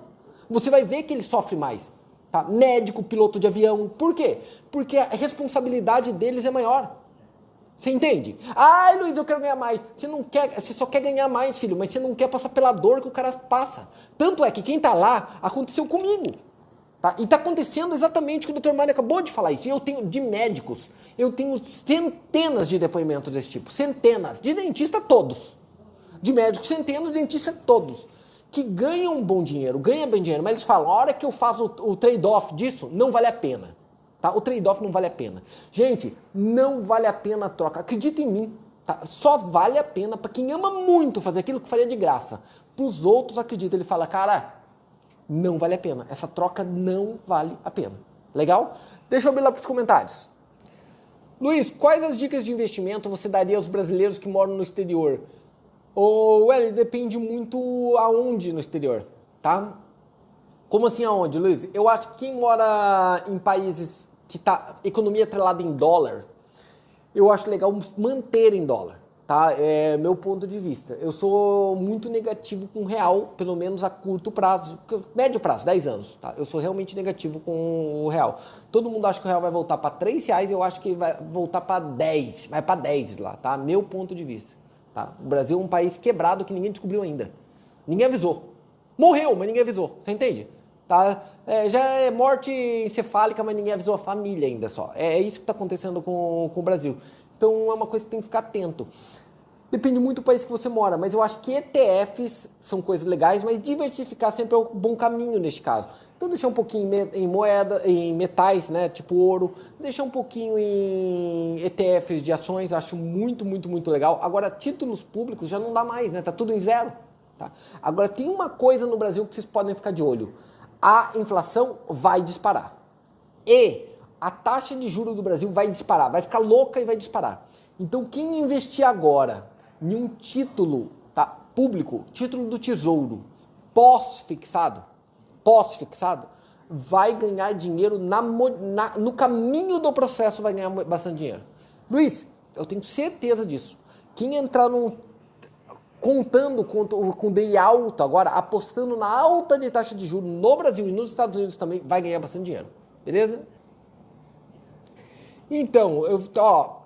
Você vai ver que ele sofre mais. Tá? Médico, piloto de avião. Por quê? Porque a responsabilidade deles é maior. Você entende? Ai, Luiz, eu quero ganhar mais. Você não quer, você só quer ganhar mais, filho, mas você não quer passar pela dor que o cara passa. Tanto é que quem tá lá aconteceu comigo. Tá? E tá acontecendo exatamente o que o Dr. Mário acabou de falar isso. E eu tenho de médicos, eu tenho centenas de depoimentos desse tipo, centenas, de dentista todos. De médicos, centenas, de dentista todos. Que ganham bom dinheiro, ganham bem dinheiro, mas eles falam, a hora que eu faço o, o trade-off disso, não vale a pena. Tá? O trade-off não vale a pena. Gente, não vale a pena a troca. Acredita em mim. Tá? Só vale a pena para quem ama muito fazer aquilo que faria de graça. Para os outros, acredita. Ele fala, cara, não vale a pena. Essa troca não vale a pena. Legal? Deixa eu abrir lá para os comentários. Luiz, quais as dicas de investimento você daria aos brasileiros que moram no exterior? Ou, ele depende muito aonde no exterior, tá? Como assim aonde, Luiz? Eu acho que quem mora em países que tá economia atrelada em dólar, eu acho legal manter em dólar, tá? É meu ponto de vista. Eu sou muito negativo com real, pelo menos a curto prazo, médio prazo, 10 anos, tá? Eu sou realmente negativo com o real. Todo mundo acha que o real vai voltar para 3 reais, eu acho que vai voltar para 10, vai para 10 lá, tá? Meu ponto de vista, tá? O Brasil é um país quebrado que ninguém descobriu ainda. Ninguém avisou. Morreu, mas ninguém avisou. Você entende? Tá? É, já é morte encefálica, mas ninguém avisou a família ainda só. É, é isso que está acontecendo com, com o Brasil. Então é uma coisa que tem que ficar atento. Depende muito do país que você mora, mas eu acho que ETFs são coisas legais, mas diversificar sempre é o bom caminho neste caso. Então deixar um pouquinho em moeda, em metais, né, tipo ouro, deixar um pouquinho em ETFs de ações, acho muito, muito, muito legal. Agora títulos públicos já não dá mais, né? Tá tudo em zero, tá? Agora tem uma coisa no Brasil que vocês podem ficar de olho a inflação vai disparar. E a taxa de juros do Brasil vai disparar, vai ficar louca e vai disparar. Então, quem investir agora em um título tá, público, título do tesouro, pós-fixado, pós-fixado, vai ganhar dinheiro na, na, no caminho do processo, vai ganhar bastante dinheiro. Luiz, eu tenho certeza disso. Quem entrar num contando com, com DI alto agora, apostando na alta de taxa de juros no Brasil e nos Estados Unidos também, vai ganhar bastante dinheiro. Beleza? Então, eu, ó,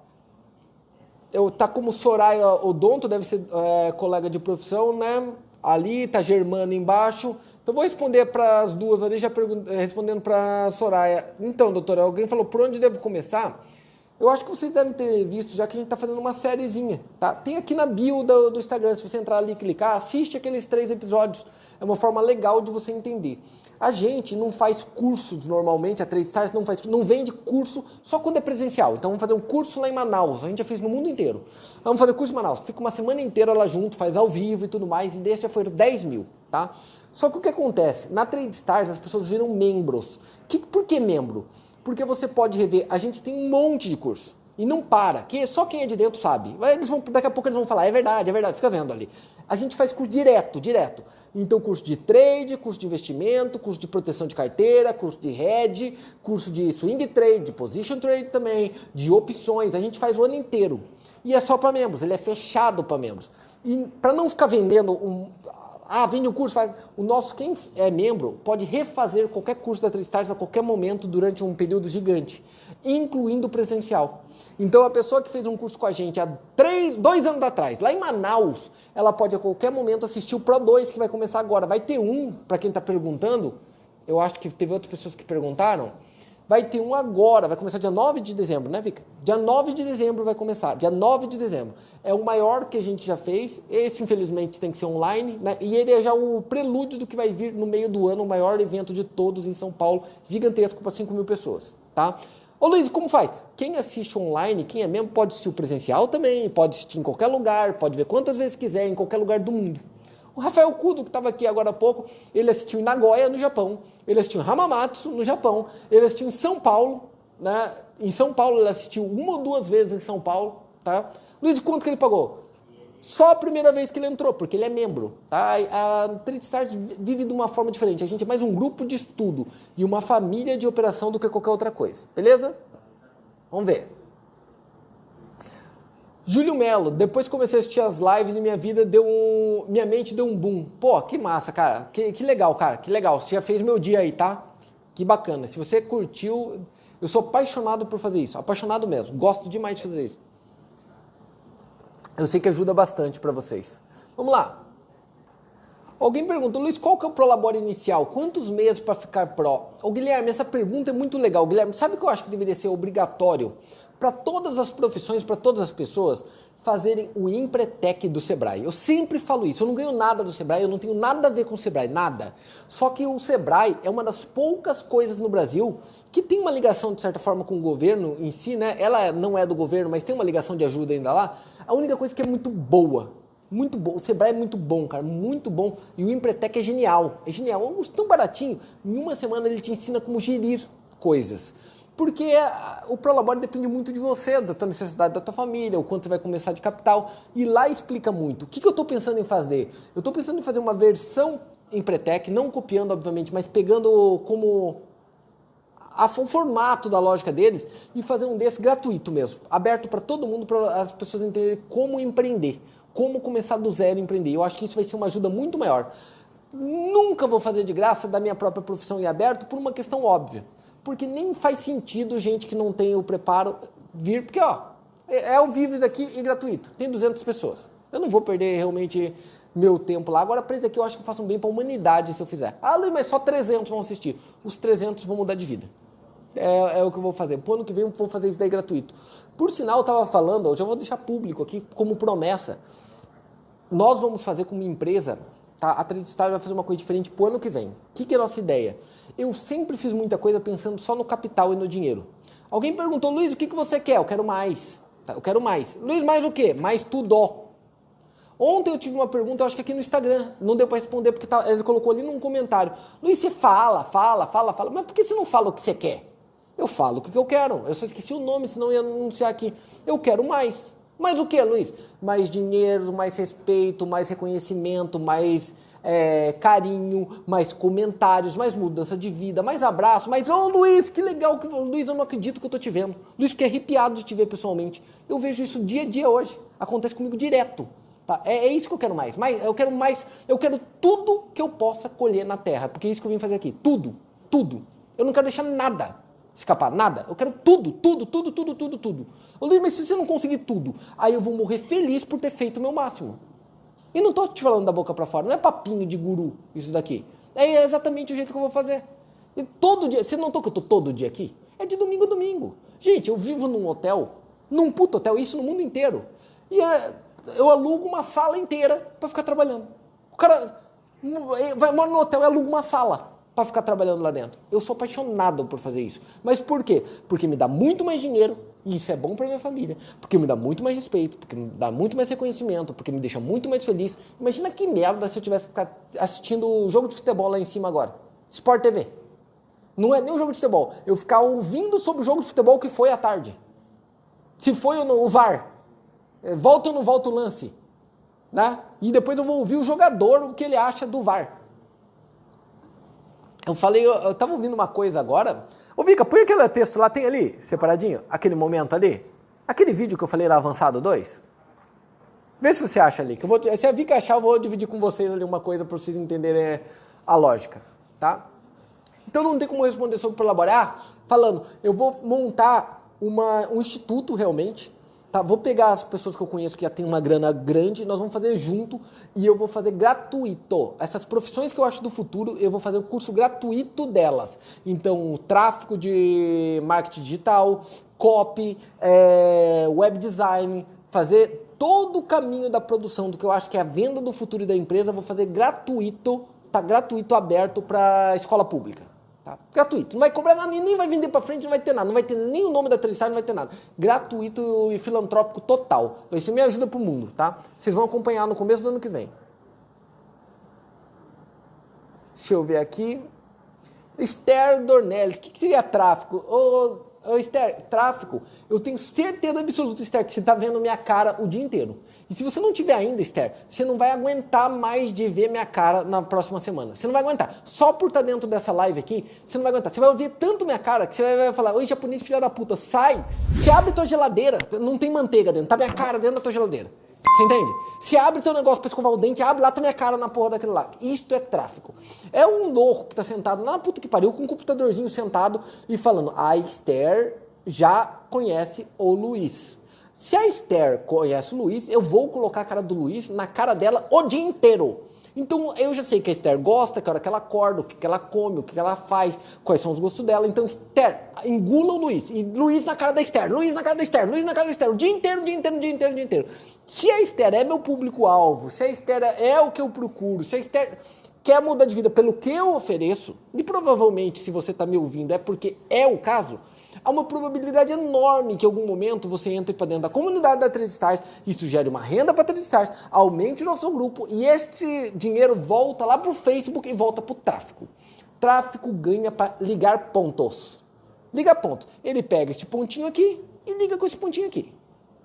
eu tá como Soraya Odonto, deve ser é, colega de profissão, né? Ali, tá Germana embaixo. Então, vou responder para as duas ali, já é, respondendo para Soraya. Então, doutora, alguém falou por onde devo começar? Eu acho que vocês devem ter visto, já que a gente está fazendo uma sériezinha, tá? Tem aqui na bio do, do Instagram, se você entrar ali e clicar, assiste aqueles três episódios. É uma forma legal de você entender. A gente não faz cursos normalmente, a Trade Stars não faz, não vende curso só quando é presencial. Então vamos fazer um curso lá em Manaus, a gente já fez no mundo inteiro. Vamos fazer curso em Manaus, fica uma semana inteira lá junto, faz ao vivo e tudo mais, e já foi 10 mil, tá? Só que o que acontece? Na Trade Stars as pessoas viram membros. Que, por que membro? Porque você pode rever, a gente tem um monte de curso. E não para, que só quem é de dentro sabe. Eles vão, daqui a pouco eles vão falar, é verdade, é verdade, fica vendo ali. A gente faz curso direto, direto. Então, curso de trade, curso de investimento, curso de proteção de carteira, curso de hedge, curso de swing trade, de position trade também, de opções. A gente faz o ano inteiro. E é só para membros, ele é fechado para membros. E para não ficar vendendo um. Ah, vende um curso, faz. O nosso, quem é membro, pode refazer qualquer curso da Tristars a qualquer momento durante um período gigante, incluindo presencial. Então, a pessoa que fez um curso com a gente há três, dois anos atrás, lá em Manaus, ela pode a qualquer momento assistir o Pro 2 que vai começar agora. Vai ter um, para quem está perguntando, eu acho que teve outras pessoas que perguntaram. Vai ter um agora, vai começar dia 9 de dezembro, né, Vika? Dia 9 de dezembro vai começar, dia 9 de dezembro. É o maior que a gente já fez. Esse, infelizmente, tem que ser online, né? E ele é já o prelúdio do que vai vir no meio do ano, o maior evento de todos em São Paulo, gigantesco para 5 mil pessoas, tá? Ô Luiz, como faz? Quem assiste online, quem é mesmo, pode assistir o presencial também, pode assistir em qualquer lugar, pode ver quantas vezes quiser, em qualquer lugar do mundo. O Rafael Kudo, que estava aqui agora há pouco, ele assistiu em Nagoya, no Japão, ele assistiu em Hamamatsu, no Japão, ele assistiu em São Paulo, né? Em São Paulo ele assistiu uma ou duas vezes em São Paulo, tá? Luiz, quanto que ele pagou? Só a primeira vez que ele entrou, porque ele é membro. Tá? A Stars vive de uma forma diferente. A gente é mais um grupo de estudo e uma família de operação do que qualquer outra coisa. Beleza? Vamos ver. Júlio Melo, depois que comecei a assistir as lives, minha vida deu um. Minha mente deu um boom. Pô, que massa, cara. Que, que legal, cara. Que legal. Você já fez meu dia aí, tá? Que bacana. Se você curtiu, eu sou apaixonado por fazer isso. Apaixonado mesmo. Gosto demais de fazer isso. Eu sei que ajuda bastante para vocês. Vamos lá. Alguém perguntou, Luiz, qual que é o Prolabore inicial? Quantos meses para ficar Pro? Ô Guilherme, essa pergunta é muito legal. Guilherme, sabe o que eu acho que deveria ser obrigatório para todas as profissões, para todas as pessoas? fazerem o Empretec do Sebrae. Eu sempre falo isso, eu não ganho nada do Sebrae, eu não tenho nada a ver com o Sebrae, nada. Só que o Sebrae é uma das poucas coisas no Brasil que tem uma ligação, de certa forma, com o governo em si, né? Ela não é do governo, mas tem uma ligação de ajuda ainda lá. A única coisa que é muito boa, muito bom. O Sebrae é muito bom, cara, muito bom. E o Empretec é genial, é genial. É um tão baratinho. Em uma semana ele te ensina como gerir coisas. Porque o Prolabore depende muito de você, da tua necessidade da tua família, o quanto você vai começar de capital. E lá explica muito. O que, que eu estou pensando em fazer? Eu estou pensando em fazer uma versão em Pretec, não copiando, obviamente, mas pegando como a, o formato da lógica deles e fazer um desse gratuito mesmo, aberto para todo mundo, para as pessoas entenderem como empreender, como começar do zero a empreender. Eu acho que isso vai ser uma ajuda muito maior. Nunca vou fazer de graça da minha própria profissão em aberto por uma questão óbvia porque nem faz sentido gente que não tem o preparo vir, porque ó, é, é ao vivo isso aqui e gratuito, tem 200 pessoas. Eu não vou perder realmente meu tempo lá. Agora, para aqui, eu acho que faço um bem para a humanidade se eu fizer. Ah, Luiz, mas só 300 vão assistir. Os 300 vão mudar de vida. É, é o que eu vou fazer. Pro ano que vem eu vou fazer isso daí gratuito. Por sinal, eu estava falando, eu já vou deixar público aqui como promessa. Nós vamos fazer com uma empresa, tá? a Tradistar vai fazer uma coisa diferente pro ano que vem. O que, que é a nossa ideia? Eu sempre fiz muita coisa pensando só no capital e no dinheiro. Alguém perguntou, Luiz, o que, que você quer? Eu quero mais. Tá, eu quero mais. Luiz, mais o quê? Mais tudo. Ontem eu tive uma pergunta, eu acho que aqui no Instagram, não deu para responder porque tá, ele colocou ali num comentário. Luiz, você fala, fala, fala, fala, mas por que você não fala o que você quer? Eu falo o que eu quero. Eu só esqueci o nome, senão ia anunciar aqui. Eu quero mais. Mais o que, Luiz? Mais dinheiro, mais respeito, mais reconhecimento, mais é, carinho, mais comentários, mais mudança de vida, mais abraço, mais ô oh, Luiz, que legal que Luiz, eu não acredito que eu tô te vendo. Luiz, fiquei arrepiado de te ver pessoalmente. Eu vejo isso dia a dia hoje. Acontece comigo direto. Tá? É, é, isso que eu quero mais. mais. Eu quero mais. Eu quero tudo que eu possa colher na terra. Porque é isso que eu vim fazer aqui. Tudo. Tudo. Eu não quero deixar nada escapar. Nada. Eu quero tudo, tudo, tudo, tudo, tudo, tudo. Ô Luiz, mas se você não conseguir tudo, aí eu vou morrer feliz por ter feito o meu máximo. E não tô te falando da boca para fora, não é papinho de guru isso daqui. É exatamente o jeito que eu vou fazer. E todo dia, você não tô que eu tô todo dia aqui? É de domingo a domingo. Gente, eu vivo num hotel, num puto hotel, isso no mundo inteiro. E é, eu alugo uma sala inteira para ficar trabalhando. O cara vai mora no hotel e aluga uma sala para ficar trabalhando lá dentro. Eu sou apaixonado por fazer isso. Mas por quê? Porque me dá muito mais dinheiro e isso é bom para minha família, porque me dá muito mais respeito, porque me dá muito mais reconhecimento, porque me deixa muito mais feliz. Imagina que merda se eu tivesse que ficar assistindo o jogo de futebol lá em cima agora. Sport TV. Não é nem o jogo de futebol. Eu ficar ouvindo sobre o jogo de futebol que foi à tarde. Se foi o VAR. É, volta ou não volta o lance. Né? E depois eu vou ouvir o jogador, o que ele acha do VAR. Eu falei, eu, eu tava ouvindo uma coisa agora Ô Vika, põe aquele texto lá, tem ali, separadinho, aquele momento ali. Aquele vídeo que eu falei era avançado 2. Vê se você acha ali. Que eu vou, se a Vika achar, eu vou dividir com vocês ali uma coisa para vocês entenderem a lógica, tá? Então não tem como responder sobre colaborar falando, eu vou montar uma, um instituto realmente Tá, vou pegar as pessoas que eu conheço que já tem uma grana grande, nós vamos fazer junto e eu vou fazer gratuito. Essas profissões que eu acho do futuro, eu vou fazer o curso gratuito delas. Então, tráfego de marketing digital, copy, é, web design, fazer todo o caminho da produção do que eu acho que é a venda do futuro da empresa, vou fazer gratuito, tá gratuito aberto para escola pública. Tá? Gratuito. Não vai cobrar nada, nem vai vender para frente, não vai ter nada. Não vai ter nem o nome da Tristar, não vai ter nada. Gratuito e filantrópico total. Então isso me ajuda pro mundo, tá? Vocês vão acompanhar no começo do ano que vem. Deixa eu ver aqui. Esther Dornelles, o que, que seria tráfico? Ô, Esther, tráfico, eu tenho certeza absoluta, Esther, que você está vendo minha cara o dia inteiro. E se você não tiver ainda, Esther, você não vai aguentar mais de ver minha cara na próxima semana. Você não vai aguentar. Só por estar dentro dessa live aqui, você não vai aguentar. Você vai ouvir tanto minha cara que você vai falar: Oi, japonês, filha da puta, sai. Você abre tua geladeira, não tem manteiga dentro, tá minha cara dentro da tua geladeira. Você entende? Se abre teu negócio para escovar o dente, abre lá, tá minha cara na porra daquele lá. Isto é tráfico. É um louco que tá sentado na puta que pariu com um computadorzinho sentado e falando: A Esther já conhece o Luiz. Se a Esther conhece o Luiz, eu vou colocar a cara do Luiz na cara dela o dia inteiro. Então eu já sei que a Esther gosta, que hora que ela acorda, o que, que ela come, o que, que ela faz, quais são os gostos dela. Então, Esther, engula o Luiz. E Luiz na cara da Esther, Luiz na cara da Esther, Luiz na cara da Esther, o dia inteiro, o dia inteiro, o dia inteiro, o dia inteiro. Se a Esther é meu público-alvo, se a Esther é o que eu procuro, se a Esther quer mudar de vida pelo que eu ofereço, e provavelmente se você está me ouvindo é porque é o caso, há uma probabilidade enorme que em algum momento você entre para dentro da comunidade da Trade Stars, isso gere uma renda para Trade Stars, aumente o nosso grupo e este dinheiro volta lá para o Facebook e volta para o tráfico. Tráfico ganha para ligar pontos. Liga pontos. Ele pega este pontinho aqui e liga com esse pontinho aqui.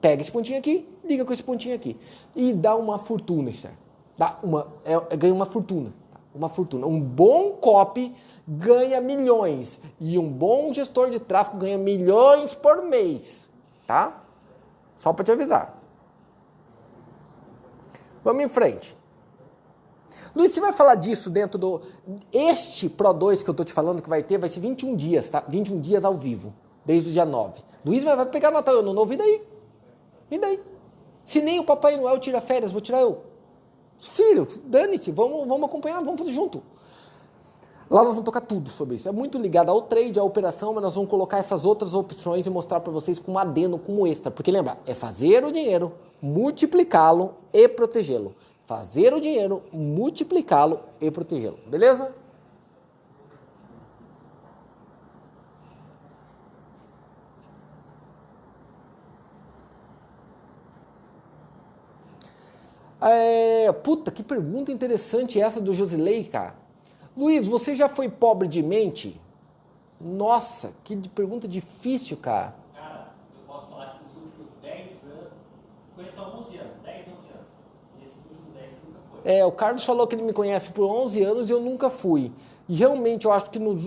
Pega esse pontinho aqui, liga com esse pontinho aqui. E dá uma fortuna, certo? Dá uma, é, ganha uma fortuna. Uma fortuna. Um bom copy ganha milhões e um bom gestor de tráfego ganha milhões por mês, tá? Só para te avisar. Vamos em frente. Luiz, você vai falar disso dentro do. Este Pro 2 que eu tô te falando que vai ter, vai ser 21 dias, tá? 21 dias ao vivo, desde o dia 9. Luiz vai, pegar Natal, eu não novo, e daí? E daí? Se nem o Papai Noel tira férias, vou tirar eu. Filho, dane-se, vamos, vamos acompanhar, vamos fazer junto. Lá nós vamos tocar tudo sobre isso. É muito ligado ao trade, à operação, mas nós vamos colocar essas outras opções e mostrar para vocês com um adeno, como extra. Porque lembra, é fazer o dinheiro, multiplicá-lo e protegê-lo. Fazer o dinheiro, multiplicá-lo e protegê-lo. Beleza? É, puta, que pergunta interessante essa do Josilei, cara. Luiz, você já foi pobre de mente? Nossa, que pergunta difícil, cara. Cara, eu posso falar que nos últimos 10 anos, conheço há 11 anos, 10, 11 anos. E esses últimos 10 você nunca foi. É, o Carlos falou que ele me conhece por 11 anos e eu nunca fui. E realmente eu acho que nos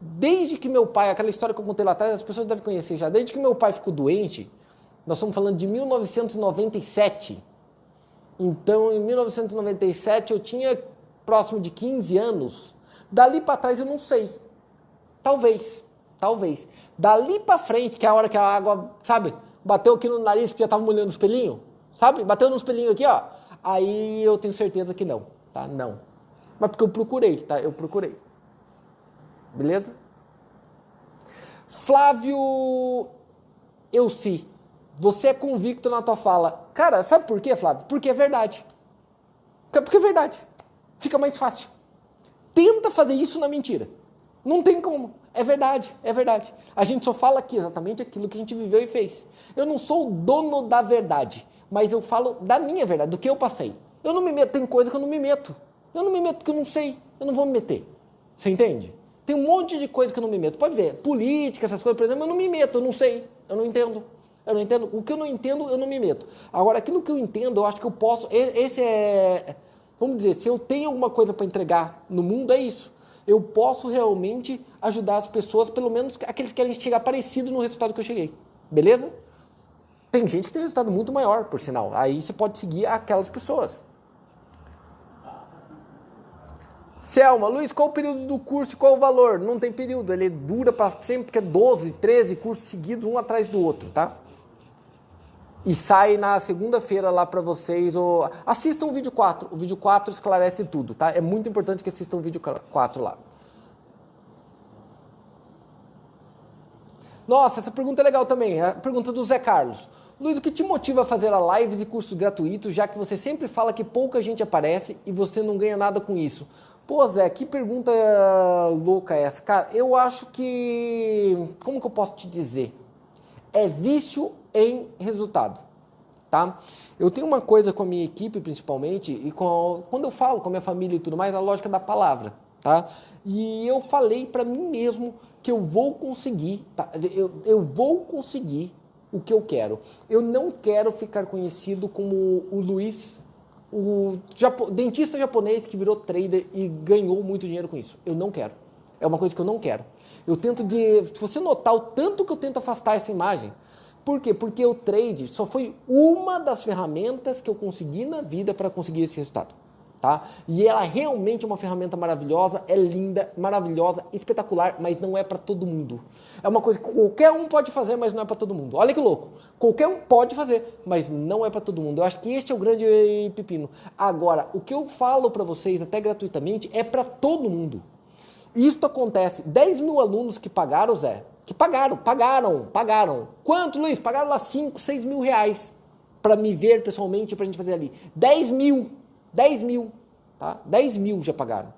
desde que meu pai, aquela história que eu contei lá atrás, as pessoas devem conhecer já, desde que meu pai ficou doente, nós estamos falando de 1997. Então, em 1997 eu tinha próximo de 15 anos. Dali para trás eu não sei. Talvez, talvez. Dali para frente, que é a hora que a água, sabe, bateu aqui no nariz que já tava molhando os pelinhos, sabe? Bateu nos pelinhos aqui, ó. Aí eu tenho certeza que não, tá? Não. Mas porque eu procurei, tá? Eu procurei. Beleza? Flávio Elci, você é convicto na tua fala. Cara, sabe por quê, Flávio? Porque é verdade. Porque é verdade. Fica mais fácil. Tenta fazer isso na mentira. Não tem como. É verdade, é verdade. A gente só fala aqui exatamente aquilo que a gente viveu e fez. Eu não sou o dono da verdade, mas eu falo da minha verdade, do que eu passei. Eu não me meto, tem coisa que eu não me meto. Eu não me meto porque eu não sei. Eu não vou me meter. Você entende? Tem um monte de coisa que eu não me meto. Pode ver, política, essas coisas, por exemplo, eu não me meto, eu não sei, eu não entendo. Eu não entendo. O que eu não entendo, eu não me meto. Agora, aquilo que eu entendo, eu acho que eu posso. Esse é. Vamos dizer, se eu tenho alguma coisa para entregar no mundo, é isso. Eu posso realmente ajudar as pessoas, pelo menos aqueles que querem chegar parecido no resultado que eu cheguei. Beleza? Tem gente que tem resultado muito maior, por sinal. Aí você pode seguir aquelas pessoas. Selma, Luiz, qual o período do curso e qual o valor? Não tem período, ele dura para sempre, porque é 12, 13 cursos seguidos, um atrás do outro, tá? E sai na segunda-feira lá para vocês. Ou... Assistam o vídeo 4, o vídeo 4 esclarece tudo, tá? É muito importante que assistam o vídeo 4 lá. Nossa, essa pergunta é legal também, a pergunta do Zé Carlos. Luiz, o que te motiva a fazer lives e cursos gratuitos, já que você sempre fala que pouca gente aparece e você não ganha nada com isso? Pô, Zé, que pergunta louca é essa? Cara, eu acho que. Como que eu posso te dizer? É vício em resultado, tá? Eu tenho uma coisa com a minha equipe, principalmente, e com, quando eu falo com a minha família e tudo mais, a lógica da palavra, tá? E eu falei para mim mesmo que eu vou conseguir, tá? eu, eu vou conseguir o que eu quero. Eu não quero ficar conhecido como o Luiz o japo, dentista japonês que virou trader e ganhou muito dinheiro com isso. Eu não quero. É uma coisa que eu não quero. Eu tento de. Se você notar o tanto que eu tento afastar essa imagem. Por quê? Porque o trade só foi uma das ferramentas que eu consegui na vida para conseguir esse resultado tá? E ela realmente é uma ferramenta maravilhosa, é linda, maravilhosa, espetacular, mas não é para todo mundo. É uma coisa que qualquer um pode fazer, mas não é para todo mundo. Olha que louco. Qualquer um pode fazer, mas não é para todo mundo. Eu acho que este é o grande pepino. Agora, o que eu falo para vocês, até gratuitamente, é para todo mundo. Isso acontece. 10 mil alunos que pagaram, Zé, que pagaram, pagaram, pagaram. Quanto, Luiz? Pagaram lá 5, 6 mil reais para me ver pessoalmente, para a gente fazer ali. 10 mil 10 mil, tá? 10 mil já pagaram.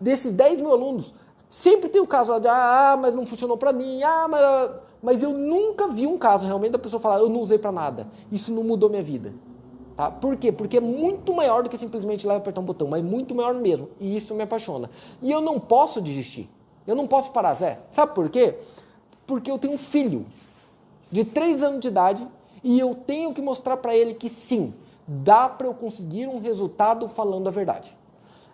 Desses 10 mil alunos, sempre tem o caso de, ah, mas não funcionou para mim, ah, mas, mas eu nunca vi um caso realmente da pessoa falar, eu não usei para nada, isso não mudou minha vida. Tá? Por quê? Porque é muito maior do que simplesmente lá apertar um botão, mas muito maior mesmo. E isso me apaixona. E eu não posso desistir. Eu não posso parar, Zé. Sabe por quê? Porque eu tenho um filho de 3 anos de idade e eu tenho que mostrar para ele que sim, dá para eu conseguir um resultado falando a verdade.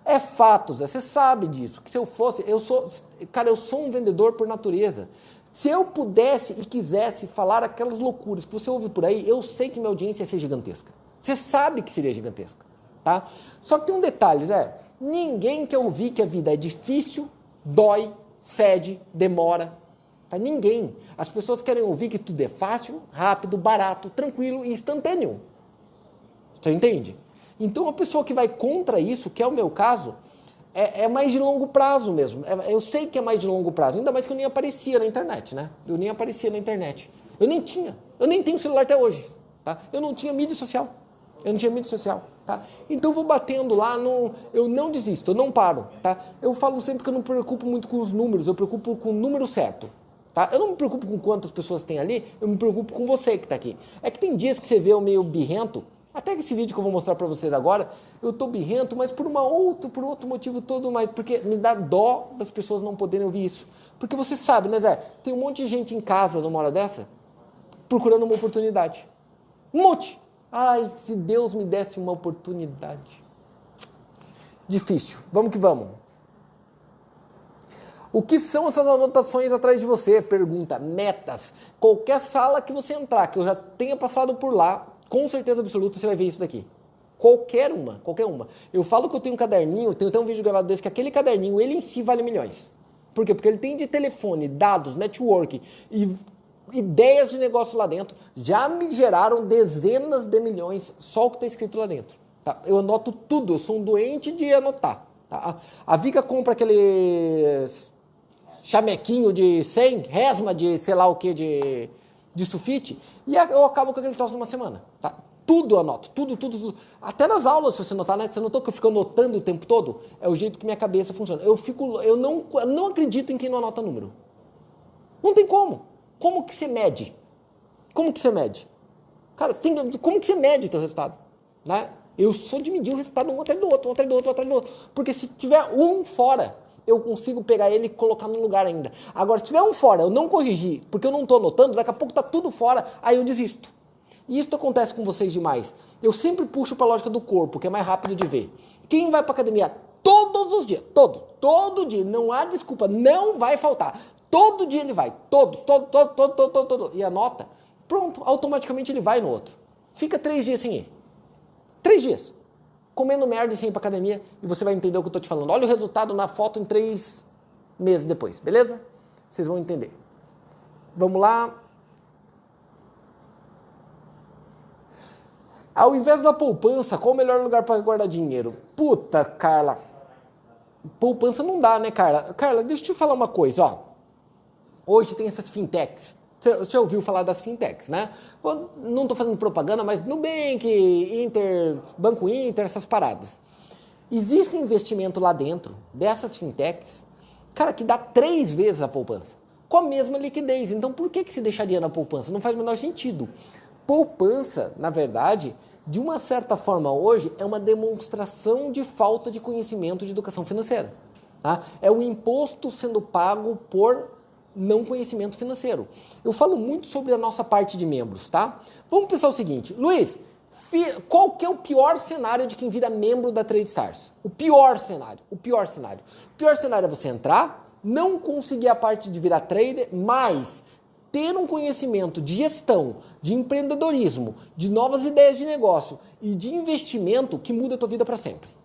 É fato, Zé, você sabe disso. Que se eu fosse, eu sou, cara, eu sou um vendedor por natureza. Se eu pudesse e quisesse falar aquelas loucuras que você ouve por aí, eu sei que minha audiência ia ser gigantesca. Você sabe que seria gigantesca, tá? Só que tem um detalhe, Zé. Ninguém quer ouvir que a vida é difícil, dói, fede, demora. Tá? Ninguém. As pessoas querem ouvir que tudo é fácil, rápido, barato, tranquilo e instantâneo. Você entende? Então, a pessoa que vai contra isso, que é o meu caso, é, é mais de longo prazo mesmo. É, eu sei que é mais de longo prazo, ainda mais que eu nem aparecia na internet, né? Eu nem aparecia na internet. Eu nem tinha. Eu nem tenho celular até hoje. Tá? Eu não tinha mídia social. Eu não tinha mídia social. Tá? Então, vou batendo lá, no, eu não desisto, eu não paro. Tá? Eu falo sempre que eu não me preocupo muito com os números, eu me preocupo com o número certo. Tá? Eu não me preocupo com quantas pessoas tem ali, eu me preocupo com você que está aqui. É que tem dias que você vê o meio birrento, até esse vídeo que eu vou mostrar para vocês agora, eu tô birrento, mas por uma outra, por outro motivo todo mais, porque me dá dó das pessoas não poderem ouvir isso. Porque você sabe, né, Zé? Tem um monte de gente em casa numa hora dessa procurando uma oportunidade. Um monte. Ai, se Deus me desse uma oportunidade. Difícil. Vamos que vamos. O que são essas anotações atrás de você? Pergunta. Metas. Qualquer sala que você entrar, que eu já tenha passado por lá, com certeza absoluta você vai ver isso daqui. Qualquer uma, qualquer uma. Eu falo que eu tenho um caderninho, tenho até um vídeo gravado desse, que aquele caderninho, ele em si vale milhões. Por quê? Porque ele tem de telefone, dados, network e ideias de negócio lá dentro. Já me geraram dezenas de milhões só o que está escrito lá dentro. Tá? Eu anoto tudo, eu sou um doente de anotar. Tá? A Vika compra aqueles chamequinho de 100, resma de sei lá o que de, de sulfite, e eu acabo com aquele troço numa semana. Tá? Tudo anoto, tudo, tudo, tudo. Até nas aulas, se você notar, né? Você notou que eu fico anotando o tempo todo? É o jeito que minha cabeça funciona. Eu fico, eu não, eu não acredito em quem não anota número. Não tem como. Como que você mede? Como que você mede? Cara, tem, como que você mede teu resultado? Né? Eu sou de medir o resultado um atrás do outro, um atrás do outro, um atrás do outro. Porque se tiver um fora, eu consigo pegar ele e colocar no lugar ainda. Agora, se tiver um fora, eu não corrigir, porque eu não estou anotando, daqui a pouco está tudo fora, aí eu desisto. E isso acontece com vocês demais. Eu sempre puxo para a lógica do corpo, que é mais rápido de ver. Quem vai para academia todos os dias, todo, todo dia, não há desculpa, não vai faltar. Todo dia ele vai, todos, todo, todo, todo, todo, todo, todo, e anota, pronto, automaticamente ele vai no outro. Fica três dias sem ir. Três dias comendo merda sem ir pra academia e você vai entender o que eu tô te falando. Olha o resultado na foto em três meses depois, beleza? Vocês vão entender. Vamos lá. Ao invés da poupança, qual o melhor lugar para guardar dinheiro? Puta, Carla. Poupança não dá, né, Carla? Carla, deixa eu te falar uma coisa, ó. Hoje tem essas fintechs. Você ouviu falar das fintechs, né? Não estou fazendo propaganda, mas Nubank, Inter, Banco Inter, essas paradas. Existe investimento lá dentro dessas fintechs, cara, que dá três vezes a poupança, com a mesma liquidez. Então, por que, que se deixaria na poupança? Não faz o menor sentido. Poupança, na verdade, de uma certa forma hoje, é uma demonstração de falta de conhecimento de educação financeira. Tá? É o imposto sendo pago por não conhecimento financeiro. Eu falo muito sobre a nossa parte de membros, tá? Vamos pensar o seguinte, Luiz, qual que é o pior cenário de quem vira membro da Trade Stars? O pior cenário, o pior cenário. O pior cenário é você entrar, não conseguir a parte de virar trader, mas ter um conhecimento de gestão, de empreendedorismo, de novas ideias de negócio e de investimento que muda a tua vida para sempre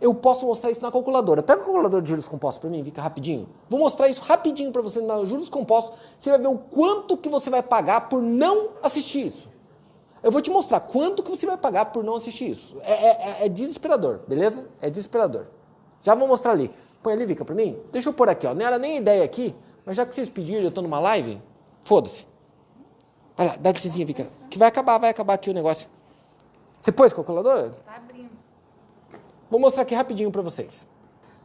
eu posso mostrar isso na calculadora. Pega a calculadora de juros compostos para mim, fica rapidinho. Vou mostrar isso rapidinho para você na juros compostos. Você vai ver o quanto que você vai pagar por não assistir isso. Eu vou te mostrar quanto que você vai pagar por não assistir isso. É, é, é, é desesperador, beleza? É desesperador. Já vou mostrar ali. Põe ali, Vika, para mim. Deixa eu pôr aqui, ó. Não era nem ideia aqui, mas já que vocês pediram, eu estou numa live, foda-se. Vai lá, dá licencinha, Vika. Que vai acabar, vai acabar aqui o negócio. Você pôs calculadora? Tá abrindo. Vou mostrar aqui rapidinho para vocês.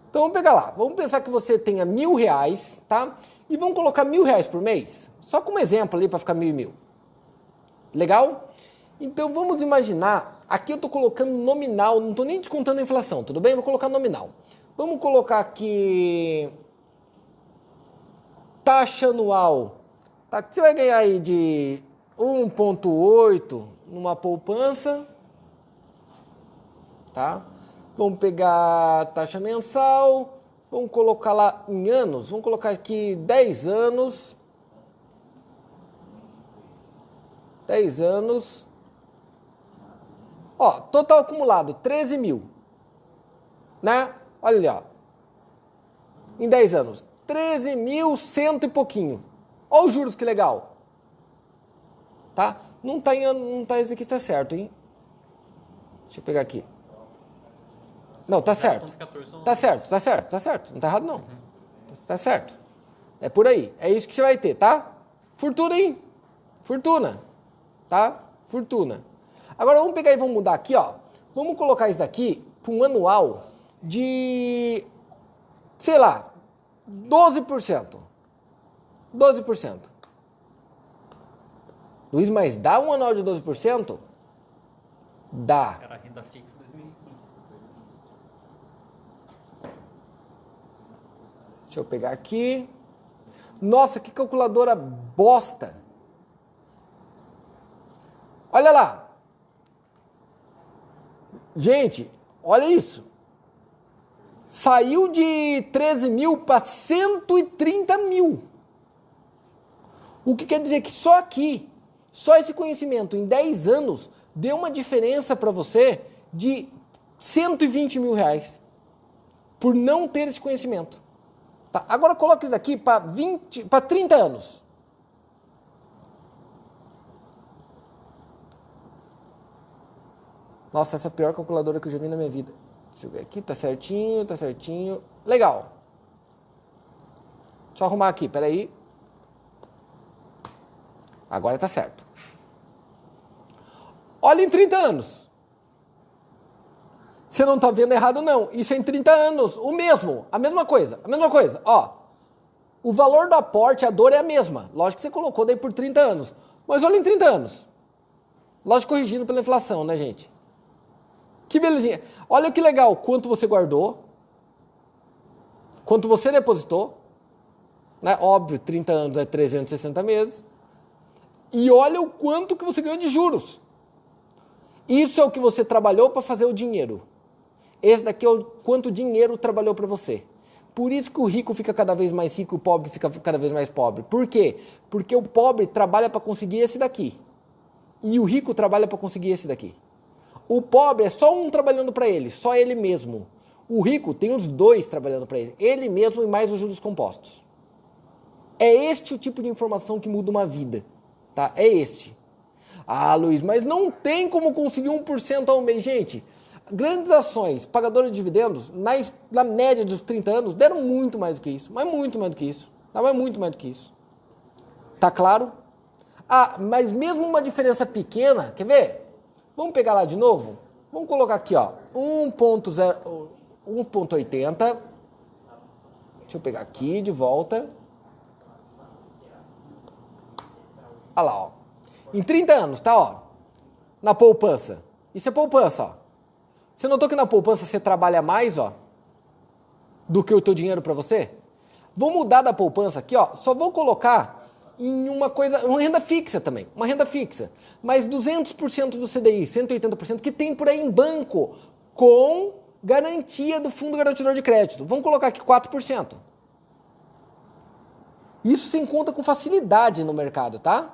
Então vamos pegar lá. Vamos pensar que você tenha mil reais, tá? E vamos colocar mil reais por mês. Só como exemplo ali para ficar mil e mil. Legal? Então vamos imaginar. Aqui eu estou colocando nominal, não estou nem descontando a inflação, tudo bem? Vou colocar nominal. Vamos colocar aqui taxa anual. Tá? Você vai ganhar aí de 1,8 numa poupança, tá? Vamos pegar a taxa mensal, vamos colocar lá em anos, vamos colocar aqui 10 anos. 10 anos. Ó, total acumulado, 13 mil. Né? Olha ali, ó. Em 10 anos. 13 mil cento e pouquinho. Olha os juros, que legal. Tá? Não tá, em, não tá esse aqui, está certo, hein? Deixa eu pegar aqui. Não, tá certo. Tá certo, tá certo, tá certo. Não tá errado, não. Tá certo. É por aí. É isso que você vai ter, tá? Fortuna, hein? Fortuna. Tá? Fortuna. Agora vamos pegar e vamos mudar aqui, ó. Vamos colocar isso daqui para um anual de, sei lá, 12%. 12%. Luiz, mas dá um anual de 12%? Dá. Era renda fixa Deixa eu pegar aqui. Nossa, que calculadora bosta. Olha lá. Gente, olha isso. Saiu de 13 mil para 130 mil. O que quer dizer que só aqui, só esse conhecimento em 10 anos, deu uma diferença para você de 120 mil reais por não ter esse conhecimento. Tá? Agora coloque isso daqui para 20, para 30 anos. Nossa, essa é a pior calculadora que eu já vi na minha vida. Deixa eu ver aqui, tá certinho, tá certinho. Legal. Deixa eu arrumar aqui, peraí. Agora tá certo. Olha em 30 anos. Você não está vendo errado, não. Isso é em 30 anos. O mesmo. A mesma coisa. A mesma coisa. Ó. O valor do aporte, a dor é a mesma. Lógico que você colocou daí por 30 anos. Mas olha em 30 anos. Lógico corrigindo pela inflação, né, gente? Que belezinha. Olha que legal. Quanto você guardou. Quanto você depositou. Né? Óbvio, 30 anos é 360 meses. E olha o quanto que você ganhou de juros. Isso é o que você trabalhou para fazer o dinheiro. Esse daqui é o quanto dinheiro trabalhou para você. Por isso que o rico fica cada vez mais rico e o pobre fica cada vez mais pobre. Por quê? Porque o pobre trabalha para conseguir esse daqui. E o rico trabalha para conseguir esse daqui. O pobre é só um trabalhando para ele, só ele mesmo. O rico tem os dois trabalhando para ele, ele mesmo e mais os juros compostos. É este o tipo de informação que muda uma vida, tá? É este. Ah, Luiz, mas não tem como conseguir 1% ao mês, gente grandes ações pagadoras de dividendos, na, na média dos 30 anos, deram muito mais do que isso. Mas muito mais do que isso. Não é muito mais do que isso. Tá claro? Ah, mas mesmo uma diferença pequena, quer ver? Vamos pegar lá de novo? Vamos colocar aqui, ó, 1.80. Deixa eu pegar aqui de volta. Olha lá, ó. Em 30 anos, tá, ó. Na poupança. Isso é poupança, ó. Você notou que na poupança você trabalha mais, ó, do que o teu dinheiro para você? Vou mudar da poupança aqui, ó, só vou colocar em uma coisa, uma renda fixa também, uma renda fixa, mas 200% do CDI, 180% que tem por aí em banco com garantia do fundo garantidor de crédito. Vamos colocar aqui 4%. Isso se encontra com facilidade no mercado, tá?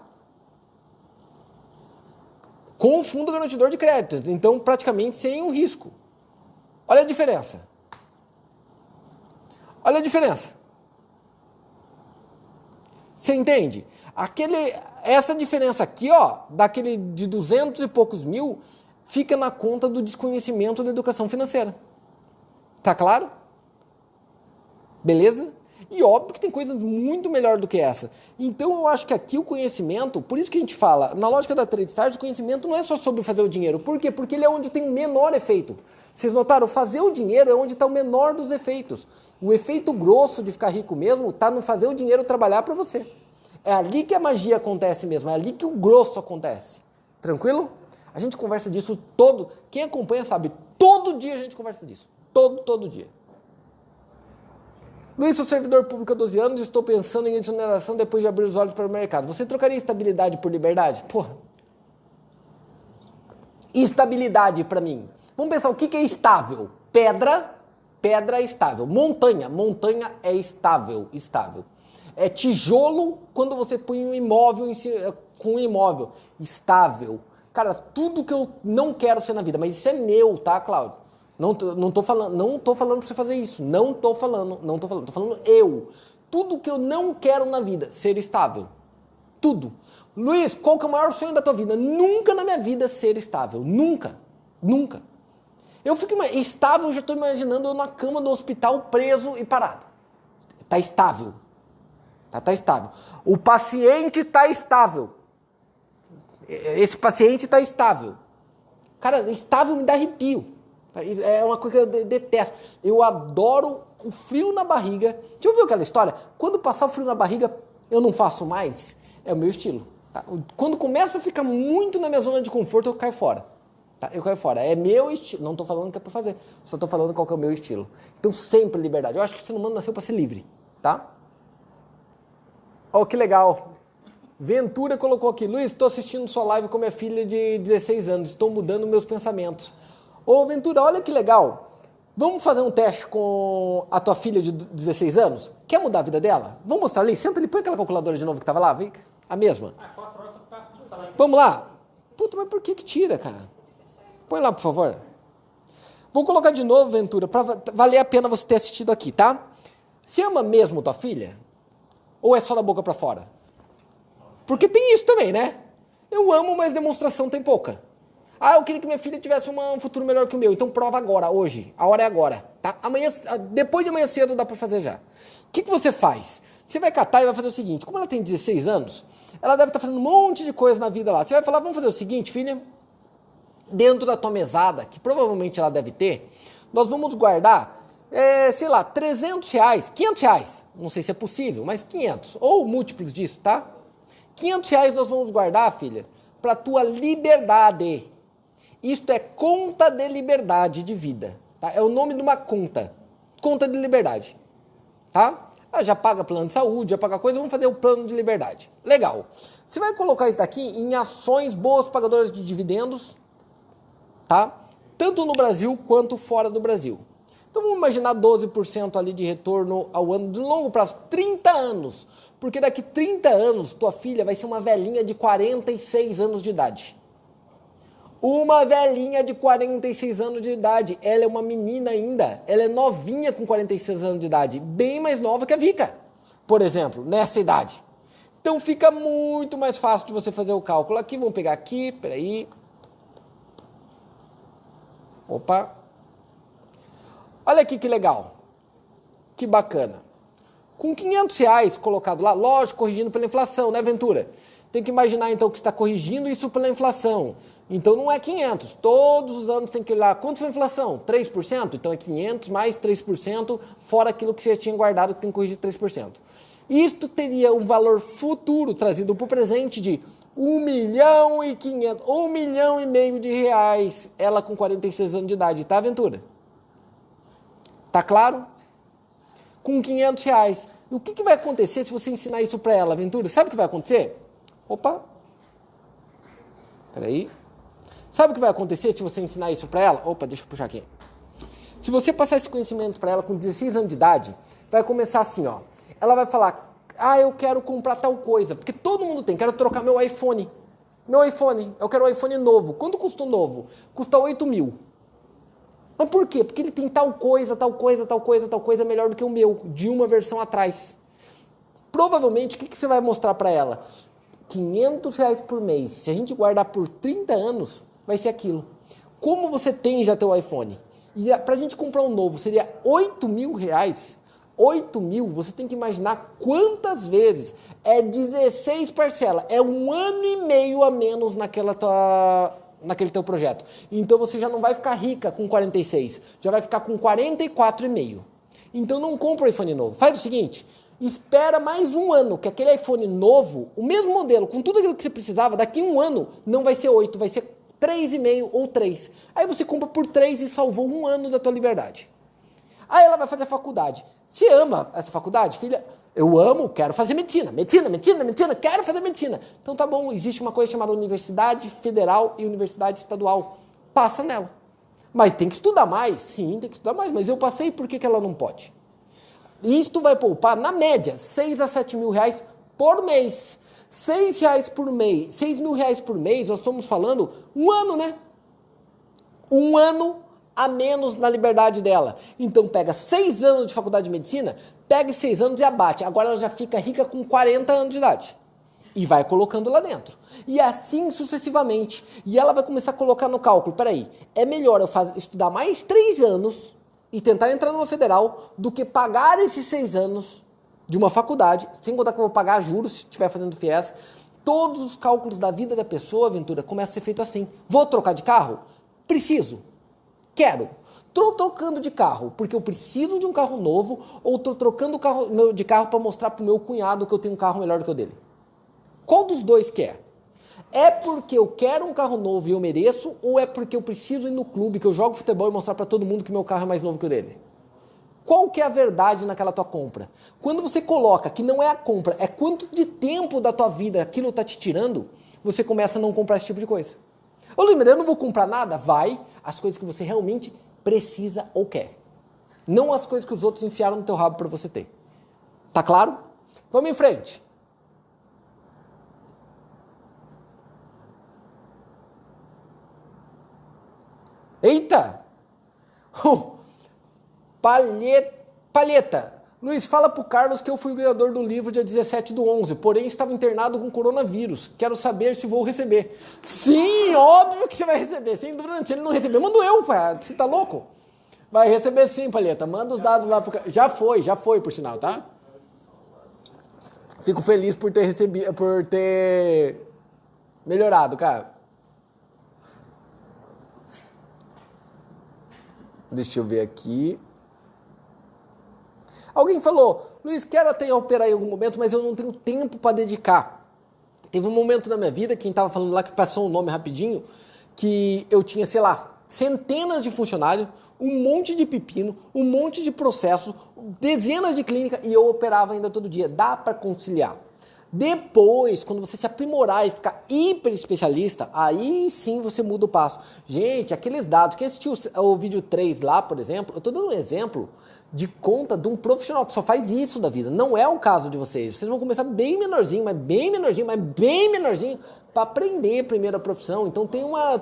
Com o fundo garantidor de crédito, então praticamente sem um risco. Olha a diferença. Olha a diferença. Você entende? Aquele, essa diferença aqui, ó, daquele de 200 e poucos mil, fica na conta do desconhecimento da educação financeira. Tá claro? Beleza? E óbvio que tem coisas muito melhor do que essa. Então eu acho que aqui o conhecimento, por isso que a gente fala, na lógica da Trade Stars, o conhecimento não é só sobre fazer o dinheiro. Por quê? Porque ele é onde tem o menor efeito. Vocês notaram? Fazer o dinheiro é onde está o menor dos efeitos. O efeito grosso de ficar rico mesmo está no fazer o dinheiro trabalhar para você. É ali que a magia acontece mesmo, é ali que o grosso acontece. Tranquilo? A gente conversa disso todo. Quem acompanha sabe, todo dia a gente conversa disso. Todo, todo dia. Luiz, sou servidor público há 12 anos e estou pensando em exoneração depois de abrir os olhos para o mercado. Você trocaria estabilidade por liberdade? Porra. Estabilidade para mim. Vamos pensar o que, é estável. Pedra, pedra é estável. Montanha, montanha é estável, estável. É tijolo quando você põe um imóvel cima, com um imóvel. Estável. Cara, tudo que eu não quero ser na vida, mas isso é meu, tá, Cláudio? Não, não tô falando, não tô falando para você fazer isso. Não tô falando, não tô falando, tô falando eu. Tudo que eu não quero na vida, ser estável. Tudo. Luiz, qual que é o maior sonho da tua vida? Nunca na minha vida ser estável. Nunca. Nunca. Eu fico estável, já estou imaginando eu na cama do hospital preso e parado. Tá estável. Tá, tá estável. O paciente tá estável. Esse paciente tá estável. Cara, estável me dá arrepio. É uma coisa que eu detesto. Eu adoro o frio na barriga. Já ouviu aquela história? Quando passar o frio na barriga, eu não faço mais. É o meu estilo. Tá? Quando começa a ficar muito na minha zona de conforto, eu caio fora. Tá? Eu caio fora. É meu estilo. Não estou falando que é para fazer. Só estou falando qual é o meu estilo. Então, sempre liberdade. Eu acho que o ser humano nasceu para ser livre. Tá? Oh, que legal. Ventura colocou aqui. Luiz, estou assistindo sua live com minha filha de 16 anos. Estou mudando meus pensamentos. Ô Ventura, olha que legal. Vamos fazer um teste com a tua filha de 16 anos? Quer mudar a vida dela? Vamos mostrar ali? Senta ali, põe aquela calculadora de novo que estava lá, vem. A mesma. Vamos lá. Puta, mas por que que tira, cara? Põe lá, por favor. Vou colocar de novo, Ventura, para valer a pena você ter assistido aqui, tá? Você ama mesmo tua filha? Ou é só da boca para fora? Porque tem isso também, né? Eu amo, mas demonstração tem pouca. Ah, eu queria que minha filha tivesse uma, um futuro melhor que o meu. Então prova agora, hoje. A hora é agora, tá? Amanhã, depois de amanhã cedo dá para fazer já. O que, que você faz? Você vai catar e vai fazer o seguinte: como ela tem 16 anos, ela deve estar tá fazendo um monte de coisa na vida lá. Você vai falar: vamos fazer o seguinte, filha. Dentro da tua mesada, que provavelmente ela deve ter, nós vamos guardar, é, sei lá, 300 reais, 500 reais. Não sei se é possível, mas 500. Ou múltiplos disso, tá? 500 reais nós vamos guardar, filha, para tua liberdade. Isto é conta de liberdade de vida. Tá? É o nome de uma conta. Conta de liberdade. Tá? Ah, já paga plano de saúde, já paga coisa, vamos fazer o plano de liberdade. Legal. Você vai colocar isso daqui em ações boas pagadoras de dividendos, tá? Tanto no Brasil quanto fora do Brasil. Então vamos imaginar 12% ali de retorno ao ano de longo prazo, 30 anos. Porque daqui 30 anos tua filha vai ser uma velhinha de 46 anos de idade. Uma velhinha de 46 anos de idade. Ela é uma menina ainda. Ela é novinha com 46 anos de idade. Bem mais nova que a Vika, por exemplo, nessa idade. Então fica muito mais fácil de você fazer o cálculo aqui. Vamos pegar aqui, peraí. Opa. Olha aqui que legal. Que bacana. Com 500 reais colocado lá, lógico, corrigindo pela inflação, né, Ventura? Tem que imaginar então que está corrigindo isso pela inflação. Então não é 500. Todos os anos tem que lá. Quanto foi a inflação? 3%? Então é 500 mais 3%, fora aquilo que você tinha guardado que tem que corrigir 3%. Isto teria um valor futuro trazido para o presente de 1 milhão e 500, 1 milhão e meio de reais, ela com 46 anos de idade, tá, Aventura? Tá claro? Com 500 reais. E o que, que vai acontecer se você ensinar isso para ela, Aventura? Sabe o que vai acontecer? Opa! Peraí. Sabe o que vai acontecer se você ensinar isso para ela? Opa, deixa eu puxar aqui. Se você passar esse conhecimento para ela com 16 anos de idade, vai começar assim, ó. Ela vai falar: "Ah, eu quero comprar tal coisa", porque todo mundo tem. Quero trocar meu iPhone. Meu iPhone, eu quero um iPhone novo. Quanto custa um novo? Custa 8 mil. Mas por quê? Porque ele tem tal coisa, tal coisa, tal coisa, tal coisa melhor do que o meu, de uma versão atrás. Provavelmente, o que, que você vai mostrar para ela? 500 reais por mês. Se a gente guardar por 30 anos, vai ser aquilo. Como você tem já teu iPhone? E para a gente comprar um novo seria 8 mil reais. 8 mil, você tem que imaginar quantas vezes é 16 parcelas. É um ano e meio a menos naquela tua, naquele teu projeto. Então você já não vai ficar rica com 46, já vai ficar com 44,5. Então não compra o iPhone novo. Faz o seguinte, espera mais um ano, que aquele iPhone novo, o mesmo modelo, com tudo aquilo que você precisava, daqui um ano não vai ser 8, vai ser 3,5 ou 3. Aí você compra por 3 e salvou um ano da tua liberdade. Aí ela vai fazer a faculdade. Você ama essa faculdade, filha? Eu amo, quero fazer medicina. Medicina, medicina, medicina, quero fazer medicina. Então tá bom, existe uma coisa chamada Universidade Federal e Universidade Estadual. Passa nela. Mas tem que estudar mais? Sim, tem que estudar mais. Mas eu passei, por que, que ela não pode? Isto vai poupar, na média, 6 a 7 mil reais por mês. 6 reais por mês, 6 mil reais por mês, nós estamos falando um ano, né? Um ano a menos na liberdade dela. Então pega 6 anos de faculdade de medicina, pega 6 anos e abate. Agora ela já fica rica com 40 anos de idade. E vai colocando lá dentro. E assim sucessivamente. E ela vai começar a colocar no cálculo. Peraí, é melhor eu fazer, estudar mais 3 anos e tentar entrar numa federal do que pagar esses 6 anos de uma faculdade, sem contar que eu vou pagar juros se estiver fazendo FIES, todos os cálculos da vida da pessoa, Aventura, começa a ser feito assim. Vou trocar de carro? Preciso. Quero. Estou trocando de carro porque eu preciso de um carro novo ou estou trocando carro, de carro para mostrar para o meu cunhado que eu tenho um carro melhor do que o dele? Qual dos dois quer? É porque eu quero um carro novo e eu mereço ou é porque eu preciso ir no clube que eu jogo futebol e mostrar para todo mundo que meu carro é mais novo que o dele? Qual que é a verdade naquela tua compra? Quando você coloca que não é a compra, é quanto de tempo da tua vida aquilo está te tirando, você começa a não comprar esse tipo de coisa. Ô Luiz, eu não vou comprar nada? Vai. as coisas que você realmente precisa ou quer. Não as coisas que os outros enfiaram no teu rabo para você ter. Tá claro? Vamos em frente. Eita! Uh, [laughs] palheta. Luiz, fala pro Carlos que eu fui ganhador do livro dia 17 do 11, porém estava internado com coronavírus. Quero saber se vou receber. Sim, óbvio que você vai receber. Sem dúvida, se ele não receber, mando eu, pai. Você tá louco? Vai receber sim, Palheta. Manda os dados lá pro Já foi, já foi, por sinal, tá? Fico feliz por ter recebido, por ter melhorado, cara. Deixa eu ver aqui. Alguém falou, Luiz, quero até operar em algum momento, mas eu não tenho tempo para dedicar. Teve um momento na minha vida, quem estava falando lá que passou o um nome rapidinho, que eu tinha, sei lá, centenas de funcionários, um monte de pepino, um monte de processos, dezenas de clínicas e eu operava ainda todo dia. Dá para conciliar. Depois, quando você se aprimorar e ficar hiper especialista, aí sim você muda o passo. Gente, aqueles dados, quem assistiu o vídeo 3 lá, por exemplo, eu estou dando um exemplo de conta de um profissional que só faz isso da vida. Não é o caso de vocês. Vocês vão começar bem menorzinho, mas bem menorzinho, mas bem menorzinho para aprender primeiro a profissão. Então tem uma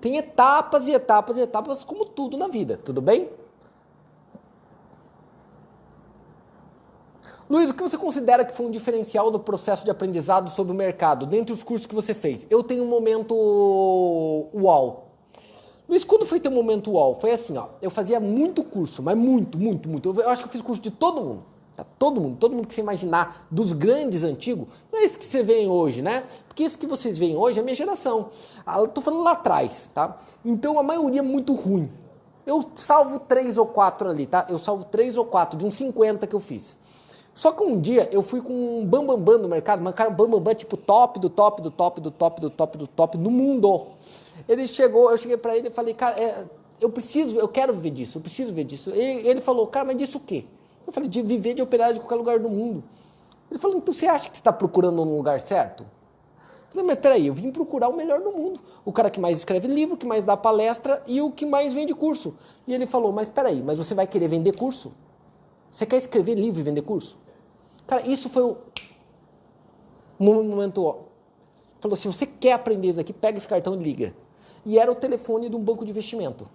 tem etapas e etapas e etapas como tudo na vida, tudo bem? Luiz, o que você considera que foi um diferencial no processo de aprendizado sobre o mercado, dentre os cursos que você fez? Eu tenho um momento uau. Luiz, quando foi teu momento UOL? Foi assim, ó. Eu fazia muito curso, mas muito, muito, muito. Eu, acho que eu fiz curso de todo mundo. Tá? Todo mundo, todo mundo que você imaginar, dos grandes antigos, não é isso que você vê hoje, né? Porque isso que vocês veem hoje é a minha geração. Ah, eu tô falando lá atrás, tá? Então a maioria é muito ruim. Eu salvo três ou quatro ali, tá? Eu salvo três ou quatro de uns 50 que eu fiz. Só que um dia eu fui com um bambambam bam, bam no mercado, mas cara, bambambam bam, tipo top do top do top do top do top do top no mundo. Ele chegou, eu cheguei para ele e falei, cara, é, eu preciso, eu quero viver disso, eu preciso viver disso. E ele falou, cara, mas disso o quê? Eu falei, de viver de operar de qualquer lugar do mundo. Ele falou, então você acha que você está procurando um lugar certo? Eu falei, mas peraí, eu vim procurar o melhor do mundo. O cara que mais escreve livro, que mais dá palestra e o que mais vende curso. E ele falou, mas peraí, mas você vai querer vender curso? Você quer escrever livro e vender curso? Cara, isso foi o momento. Falou, se você quer aprender isso daqui, pega esse cartão e liga e era o telefone de um banco de investimento.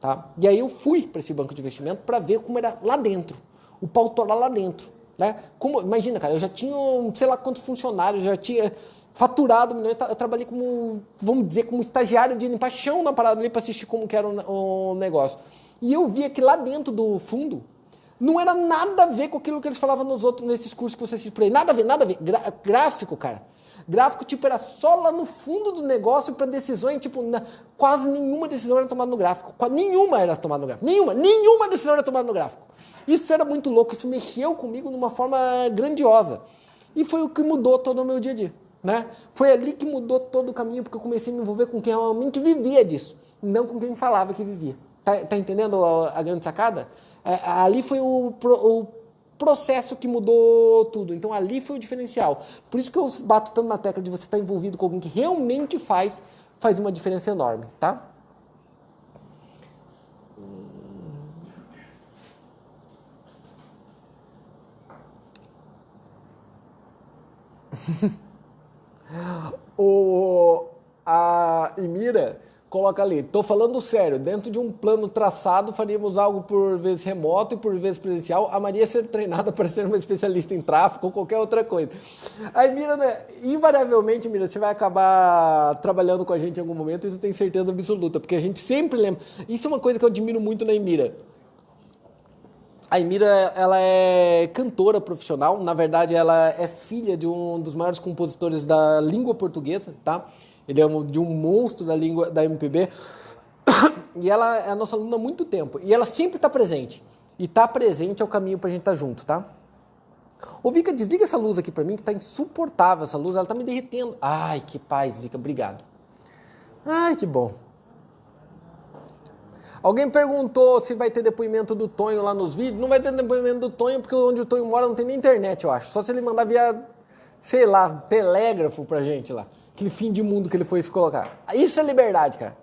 Tá? E aí eu fui para esse banco de investimento para ver como era lá dentro, o pau lá dentro. Né? Como, imagina, cara, eu já tinha sei lá quantos funcionários, já tinha faturado, eu, eu trabalhei como, vamos dizer, como estagiário de limpar chão na parada ali para assistir como que era o, o negócio. E eu via que lá dentro do fundo não era nada a ver com aquilo que eles falavam nos outros, nesses cursos que você assistiu por aí. Nada a ver, nada a ver. gráfico, cara. Gráfico, tipo, era só lá no fundo do negócio para decisões, tipo, na, quase nenhuma decisão era tomada no gráfico. Nenhuma era tomada no gráfico. Nenhuma, nenhuma decisão era tomada no gráfico. Isso era muito louco, isso mexeu comigo de uma forma grandiosa. E foi o que mudou todo o meu dia a dia. Né? Foi ali que mudou todo o caminho, porque eu comecei a me envolver com quem realmente vivia disso, não com quem falava que vivia. Tá, tá entendendo a, a, grande sacada? É, ali foi o, o processo que mudou tudo. Então ali foi o diferencial. Por isso que eu bato tanto na tecla de você estar envolvido com alguém que realmente faz, faz uma diferença enorme, tá? [laughs] o, a Imira coloca ali, tô falando sério, dentro de um plano traçado, faríamos algo por vezes remoto e por vezes presencial, a Maria ser treinada [laughs] para ser uma especialista em tráfego ou qualquer outra coisa. Aí, Mira, né, invariavelmente, Mira, você vai acabar trabalhando com a gente em algum momento, isso eu tenho certeza absoluta, porque a gente sempre lembra. Isso é uma coisa que eu admiro muito na Emira. A Emira, ela é cantora profissional, na verdade, ela é filha de um dos maiores compositores da língua portuguesa, tá? Ele é um, de um monstro da língua da MPB. [coughs] E ela é a nossa aluna há muito tempo. E ela sempre está presente. E está presente é o caminho para a gente estar tá junto, tá? Ô, Vika, desliga essa luz aqui para mim, que está insuportável essa luz. Ela está me derretendo. Ai, que paz, Vika. Obrigado. Ai, que bom. Alguém perguntou se vai ter depoimento do Tonho lá nos vídeos. Não vai ter depoimento do Tonho, porque onde o Tonho mora não tem nem internet, eu acho. Só se ele mandar via, sei lá, telégrafo pra gente lá aquele fim de mundo que ele foi se colocar. Isso é liberdade, cara.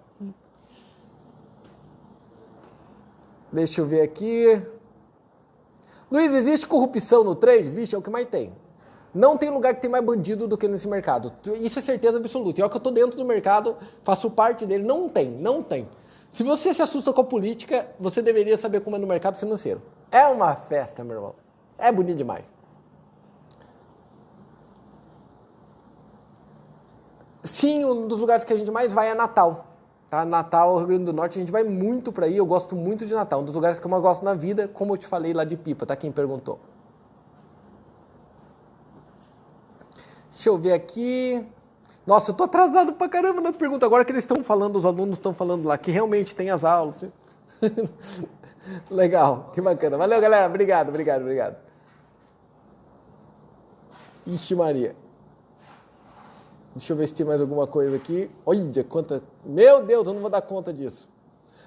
Deixa eu ver aqui. Luiz, existe corrupção no trade? Vixe, é o que mais tem. Não tem lugar que tem mais bandido do que nesse mercado. Isso é certeza absoluta. E é que eu tô dentro do mercado, faço parte dele. Não tem, não tem. Se você se assusta com a política, você deveria saber como é no mercado financeiro. É uma festa, meu irmão. É bonito demais. Sim, um dos lugares que a gente mais vai é Natal. Tá? Natal, Rio Grande do Norte, a gente vai muito para aí. Eu gosto muito de Natal. Um dos lugares que eu mais gosto na vida, como eu te falei lá de Pipa, tá? Quem perguntou. Deixa eu ver aqui. Nossa, eu tô atrasado pra caramba nas perguntas. Agora que eles estão falando, os alunos estão falando lá, que realmente tem as aulas. [laughs] Legal, que bacana. Valeu, galera. Obrigado, obrigado, obrigado. Ixi, Maria. Deixa eu ver se tem mais alguma coisa aqui. Olha quanta. Meu Deus, eu não vou dar conta disso.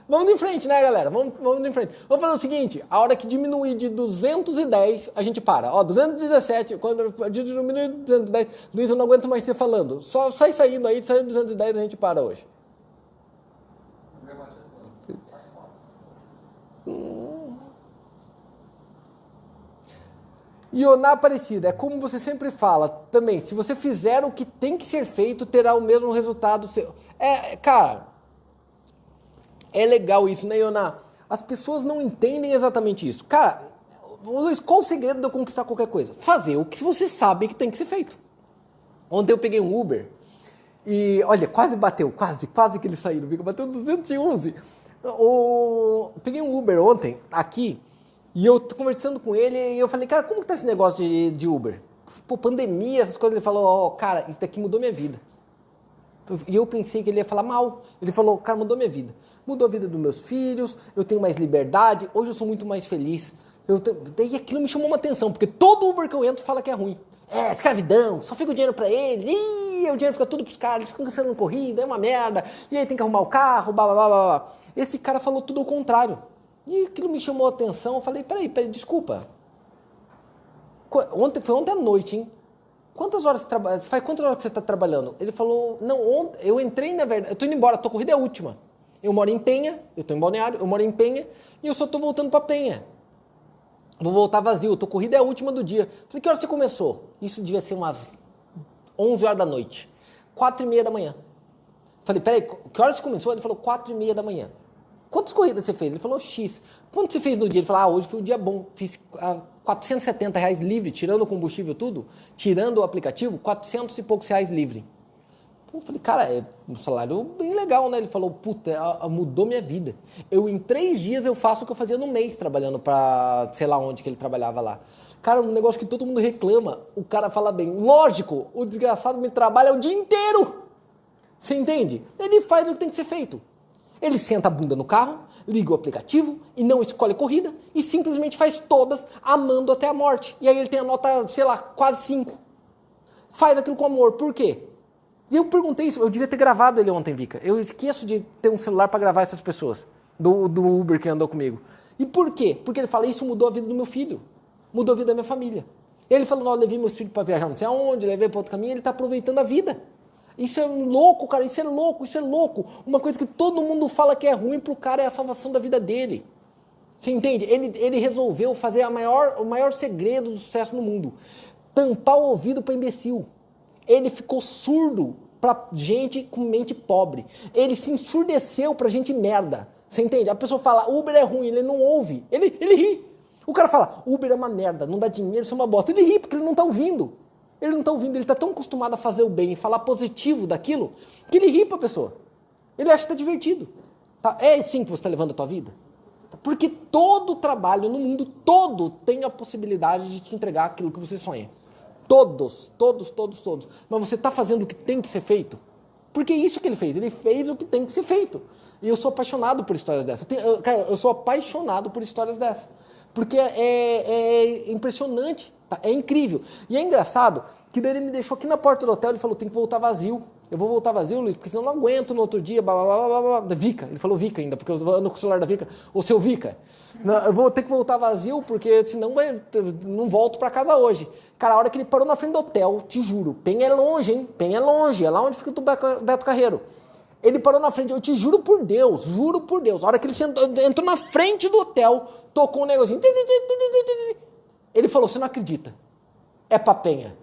Vamos em frente, né, galera? Vamos, vamos em frente. Vamos fazer o seguinte: a hora que diminuir de 210, a gente para. Ó, 217, quando diminuir de 210, Luiz, eu não aguento mais você falando. Só sai saindo aí, saindo 210, a gente para hoje. Hum. Ioná Aparecida, é como você sempre fala também, se você fizer o que tem que ser feito, terá o mesmo resultado. Seu. É, cara, é legal isso, né, Ioná? As pessoas não entendem exatamente isso. Cara, Luiz, qual o segredo de eu conquistar qualquer coisa? Fazer o que você sabe que tem que ser feito. Ontem eu peguei um Uber e, olha, quase bateu, quase, quase que ele saiu, bateu 211. O... Peguei um Uber ontem, aqui, e eu tô conversando com ele e eu falei, cara, como que tá esse negócio de, de Uber? Pô, pandemia, essas coisas. Ele falou, oh, cara, isso daqui mudou minha vida. E eu pensei que ele ia falar mal. Ele falou, cara, mudou minha vida. Mudou a vida dos meus filhos, eu tenho mais liberdade, hoje eu sou muito mais feliz. Eu Daí aquilo me chamou uma atenção, porque todo Uber que eu entro fala que é ruim. É, escravidão, só fica o dinheiro para ele, Ih, o dinheiro fica tudo pros caras, eles ficam cancelando corrida, é uma merda, e aí tem que arrumar o carro, blá blá blá blá. Esse cara falou tudo ao contrário. E aquilo me chamou a atenção, eu falei, peraí, peraí, desculpa. Ontem, foi ontem à noite, hein? Quantas horas você trabalha? Faz quantas horas que você está trabalhando? Ele falou, não, ontem, eu entrei na verdade, eu estou indo embora, a tua corrida é a última. Eu moro em Penha, eu estou em Balneário, eu moro em Penha e eu só estou voltando para Penha. Vou voltar vazio, tua corrida é a última do dia. Falei, que hora você começou? Isso devia ser umas 11 horas da noite. 4 e meia da manhã. Falei, peraí, que hora você começou? Ele falou, 4 e meia da manhã. Quantas corridas você fez? Ele falou, X. Quanto você fez no dia? Ele falou, ah, hoje foi um dia bom. Fiz ah, 470 reais livre, tirando o combustível tudo, tirando o aplicativo, 400 e poucos reais livre. Eu falei, cara, é um salário bem legal, né? Ele falou, puta, mudou minha vida. Eu, em três dias, eu faço o que eu fazia no mês, trabalhando pra, sei lá onde que ele trabalhava lá. Cara, um negócio que todo mundo reclama, o cara fala bem. Lógico, o desgraçado me trabalha o dia inteiro. Você entende? Ele faz o que tem que ser feito. Ele senta a bunda no carro, liga o aplicativo e não escolhe corrida e simplesmente faz todas amando até a morte. E aí ele tem a nota, sei lá, quase 5. Faz aquilo com amor. Por quê? E eu perguntei isso, eu devia ter gravado ele ontem, Vika. Eu esqueço de ter um celular para gravar essas pessoas, do, do Uber que andou comigo. E por quê? Porque ele fala, isso mudou a vida do meu filho, mudou a vida da minha família. Ele falou, não, levei meus filhos para viajar não sei aonde, levei para outro caminho, ele está aproveitando a vida. Isso é louco, cara, isso é louco, isso é louco. Uma coisa que todo mundo fala que é ruim pro cara é a salvação da vida dele. Você entende? Ele, ele resolveu fazer a maior, o maior segredo do sucesso no mundo. Tampar o ouvido para imbecil ele ficou surdo para gente com mente pobre. Ele se ensurdeceu para gente merda. Você entende? A pessoa fala, Uber é ruim, ele não ouve. Ele, ele ri. O cara fala, Uber é uma merda, não dá dinheiro, isso é uma bosta. Ele ri porque ele não está ouvindo. Ele não está ouvindo, ele está tão acostumado a fazer o bem e falar positivo daquilo, que ele ri para a pessoa. Ele acha que está divertido. Tá? É assim que você está levando a tua vida? Porque todo trabalho no mundo todo tem a possibilidade de te entregar aquilo que você sonha. Todos, todos, todos, todos. Mas você está fazendo o que tem que ser feito? Porque é isso que ele fez. Ele fez o que tem que ser feito. E eu sou apaixonado por histórias dessas. Eu, eu, sou apaixonado por histórias dessas. Porque é, é impressionante. Tá? É incrível. E é engraçado que daí ele me deixou aqui na porta do hotel. Ele falou: tem que voltar vazio. Eu vou voltar vazio, Luiz, porque senão eu não aguento no outro dia. Blá, blá, blá, blá, blá. Vica, ele falou Vica ainda, porque eu ando com o celular da Vica. O seu Vica. Eu vou ter que voltar vazio, porque senão eu não volto para casa hoje. Cara, a hora que ele parou na frente do hotel, te juro, Penha é longe, hein? Penha é longe, é lá onde fica o Beto Carreiro. Ele parou na frente, eu te juro por Deus, juro por Deus. A hora que ele entrou na frente do hotel, tocou um negocinho. Ele falou: Você não acredita? É papenha.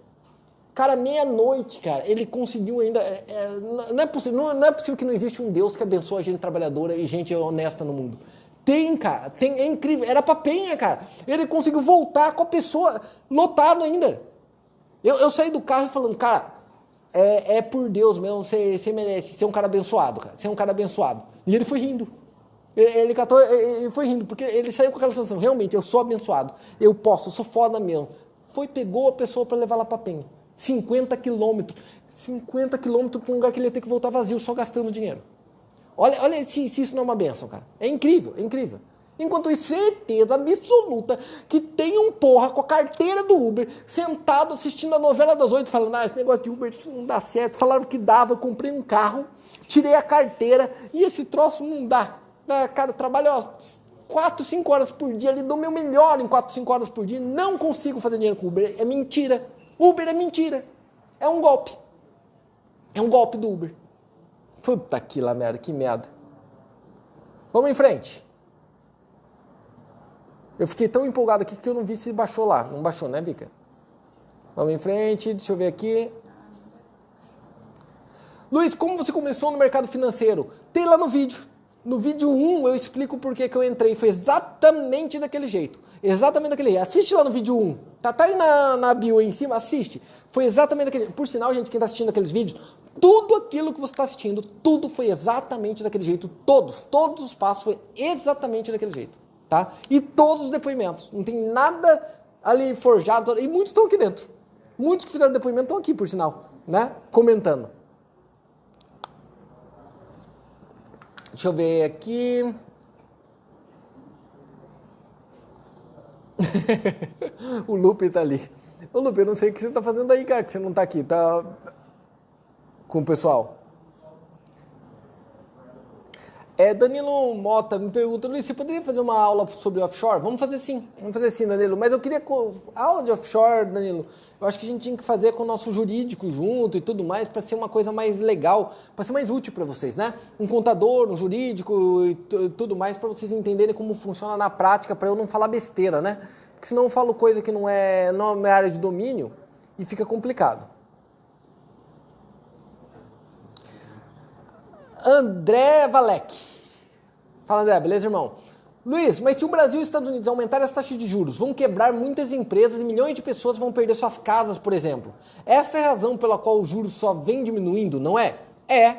Cara, meia-noite, cara, ele conseguiu ainda. É, é, não, é possível, não, não, é possível que não existe um Deus que abençoa a gente trabalhadora e gente honesta no mundo. Tem, cara, tem, é incrível. Era papenha, cara. Ele conseguiu voltar com a pessoa lotado ainda. Eu, eu saí do carro falando, cara, é, é por Deus mesmo, você, você merece ser um cara abençoado, cara. Ser um cara abençoado. E ele foi rindo. Ele, catou, ele foi rindo, porque ele saiu com aquela sensação, realmente, eu sou abençoado. Eu posso, eu sou foda mesmo. Foi, pegou a pessoa para levar lá pra Penha. 50 quilômetros. 50 quilômetros para um lugar que ele ia ter que voltar vazio, só gastando dinheiro. Olha, olha se, se isso não é uma benção, cara. É incrível, é incrível. Enquanto isso, certeza absoluta que tem um porra com a carteira do Uber sentado assistindo a novela das oito, falando: ah, esse negócio de Uber isso não dá certo. Falaram que dava, eu comprei um carro, tirei a carteira e esse troço não dá. Ah, cara, eu trabalho ó, 4, 5 horas por dia ali, dou meu melhor em 4, 5 horas por dia, não consigo fazer dinheiro com Uber. É mentira. Uber é mentira. É um golpe. É um golpe do Uber. Puta que lá merda, que merda. Vamos em frente. Eu fiquei tão empolgado aqui que eu não vi se baixou lá. Não baixou, né, Vika? Vamos em frente, deixa eu ver aqui. Luiz, como você começou no mercado financeiro? Tem lá no vídeo. No vídeo 1 eu explico por que, eu entrei. Foi exatamente daquele jeito. Exatamente daquele jeito. Assiste lá no vídeo 1. Tá, tá aí na, na bio aí em cima, assiste. Foi exatamente daquele jeito. Por sinal, gente, quem está assistindo aqueles vídeos, tudo aquilo que você está assistindo, tudo foi exatamente daquele jeito. Todos, todos os passos foi exatamente daquele jeito tá? E todos os depoimentos. Não tem nada ali forjado. E muitos estão aqui dentro. Muitos que fizeram depoimento estão aqui, por sinal, né? Comentando. Deixa eu ver aqui. [laughs] o Lupe tá ali. Ô Lupe, eu não sei o que você tá fazendo aí, cara, que você não tá aqui, tá com o pessoal. É, Danilo Mota me pergunta, Luiz, você poderia fazer uma aula sobre offshore? Vamos fazer sim, vamos fazer sim, Danilo. Mas eu queria. A aula de offshore, Danilo, eu acho que a gente tinha que fazer com o nosso jurídico junto e tudo mais, para ser uma coisa mais legal, para ser mais útil para vocês, né? Um contador, um jurídico e tudo mais, para vocês entenderem como funciona na prática, para eu não falar besteira, né? Porque senão eu falo coisa que não é, não é área de domínio e fica complicado. André Valek. Fala, André, beleza, irmão? Luiz, mas se o Brasil e os Estados Unidos aumentarem as taxas de juros, vão quebrar muitas empresas e milhões de pessoas vão perder suas casas, por exemplo. Essa é a razão pela qual o juros só vem diminuindo, não é? É,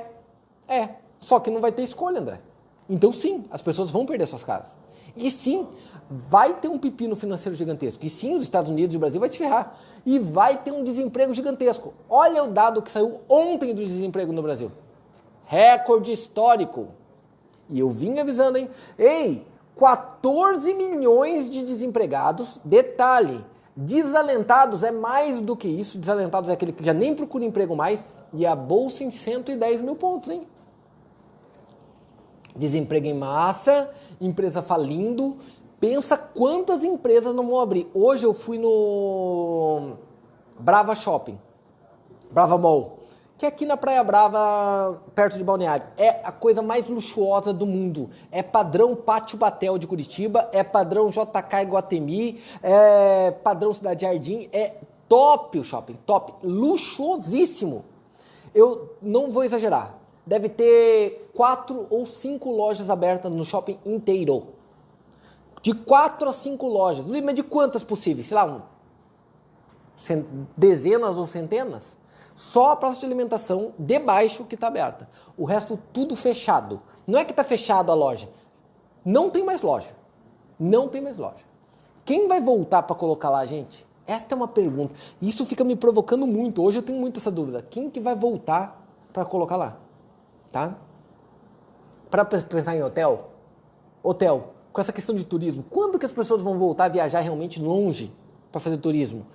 é. Só que não vai ter escolha, André. Então, sim, as pessoas vão perder suas casas. E sim, vai ter um pepino financeiro gigantesco. E sim, os Estados Unidos e o Brasil vai se ferrar. E vai ter um desemprego gigantesco. Olha o dado que saiu ontem do desemprego no Brasil recorde histórico. E eu vim avisando, hein? Ei, 14 milhões de desempregados. Detalhe, desalentados é mais do que isso. Desalentados é aquele que já nem procura emprego mais. E a bolsa em 110 mil pontos, hein? Desemprego em massa, empresa falindo. Pensa quantas empresas não vão abrir. Hoje eu fui no Brava Shopping, Brava Mall que aqui na Praia Brava, perto de Balneário, é a coisa mais luxuosa do mundo. É padrão Pátio Batel de Curitiba, é padrão JK Iguatemi, é padrão Cidade Jardim, é top o shopping, top, luxuosíssimo. Eu não vou exagerar, deve ter quatro ou cinco lojas abertas no shopping inteiro. De quatro a cinco lojas, mas de quantas possíveis? Sei lá, um, dezenas ou centenas? Só a praça de alimentação de baixo que está aberta. O resto tudo fechado. Não é que está fechado a loja. Não tem mais loja. Não tem mais loja. Quem vai voltar para colocar lá, gente? Esta é uma pergunta. Isso fica me provocando muito. Hoje eu tenho muito essa dúvida. Quem que vai voltar para colocar lá? Tá? Para pensar em hotel? Hotel. Com essa questão de turismo. Quando que as pessoas vão voltar a viajar realmente longe para fazer turismo?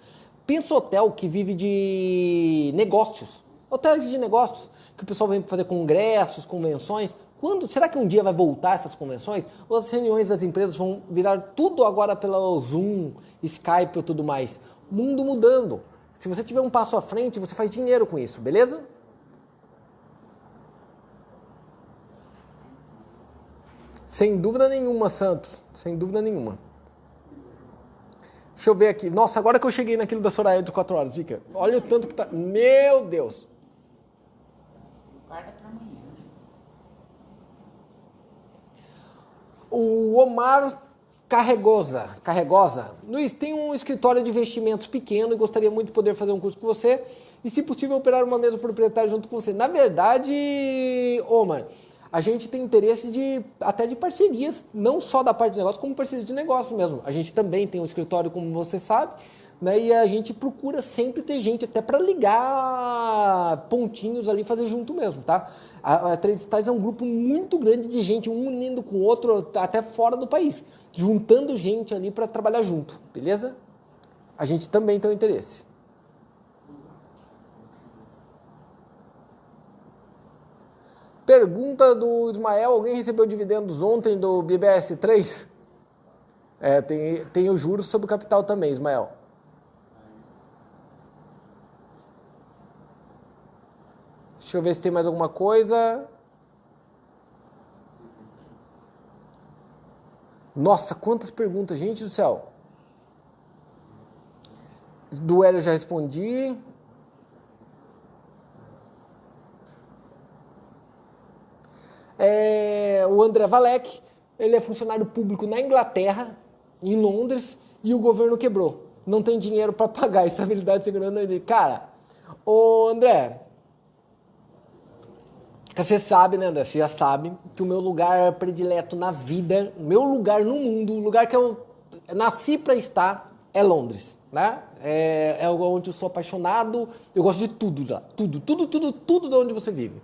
Pensa hotel que vive de negócios. Hotéis de negócios, que o pessoal vem fazer congressos, convenções. Quando será que um dia vai voltar essas convenções? Ou as reuniões das empresas vão virar tudo agora pelo Zoom, Skype e tudo mais? Mundo mudando. Se você tiver um passo à frente, você faz dinheiro com isso, beleza? Sem dúvida nenhuma, Santos. Sem dúvida nenhuma. Deixa eu ver aqui. Nossa, agora que eu cheguei naquilo da Soraya de 4 horas, Zica. Olha o tanto que tá. Meu Deus! Guarda pra amanhã. O Omar Carregosa, Carregosa. Luiz, tem um escritório de investimentos pequeno e gostaria muito de poder fazer um curso com você e, se possível, operar uma mesa proprietária junto com você. Na verdade, Omar, a gente tem interesse de até de parcerias, não só da parte de negócio, como parcerias de negócio mesmo. A gente também tem um escritório, como você sabe, né? E a gente procura sempre ter gente até para ligar pontinhos ali, fazer junto mesmo, tá? A, a Trade Stars é um grupo muito grande de gente, um unindo com o outro, até fora do país, juntando gente ali para trabalhar junto, beleza? A gente também tem um interesse. Pergunta do Ismael: alguém recebeu dividendos ontem do BBS3? É, tem, tem o juros sobre o capital também, Ismael. Deixa eu ver se tem mais alguma coisa. Nossa, quantas perguntas, gente do céu. Do Hélio já respondi. É, o André Valek, ele é funcionário público na Inglaterra, em Londres, e o governo quebrou. Não tem dinheiro para pagar estabilidade segurando ele. Cara, ô André, você sabe, né, André? Você já sabe que o meu lugar predileto na vida, o meu lugar no mundo, o lugar que eu nasci para estar é Londres, né? É, é onde eu sou apaixonado, eu gosto de tudo lá, tudo, tudo, tudo, tudo de onde você vive.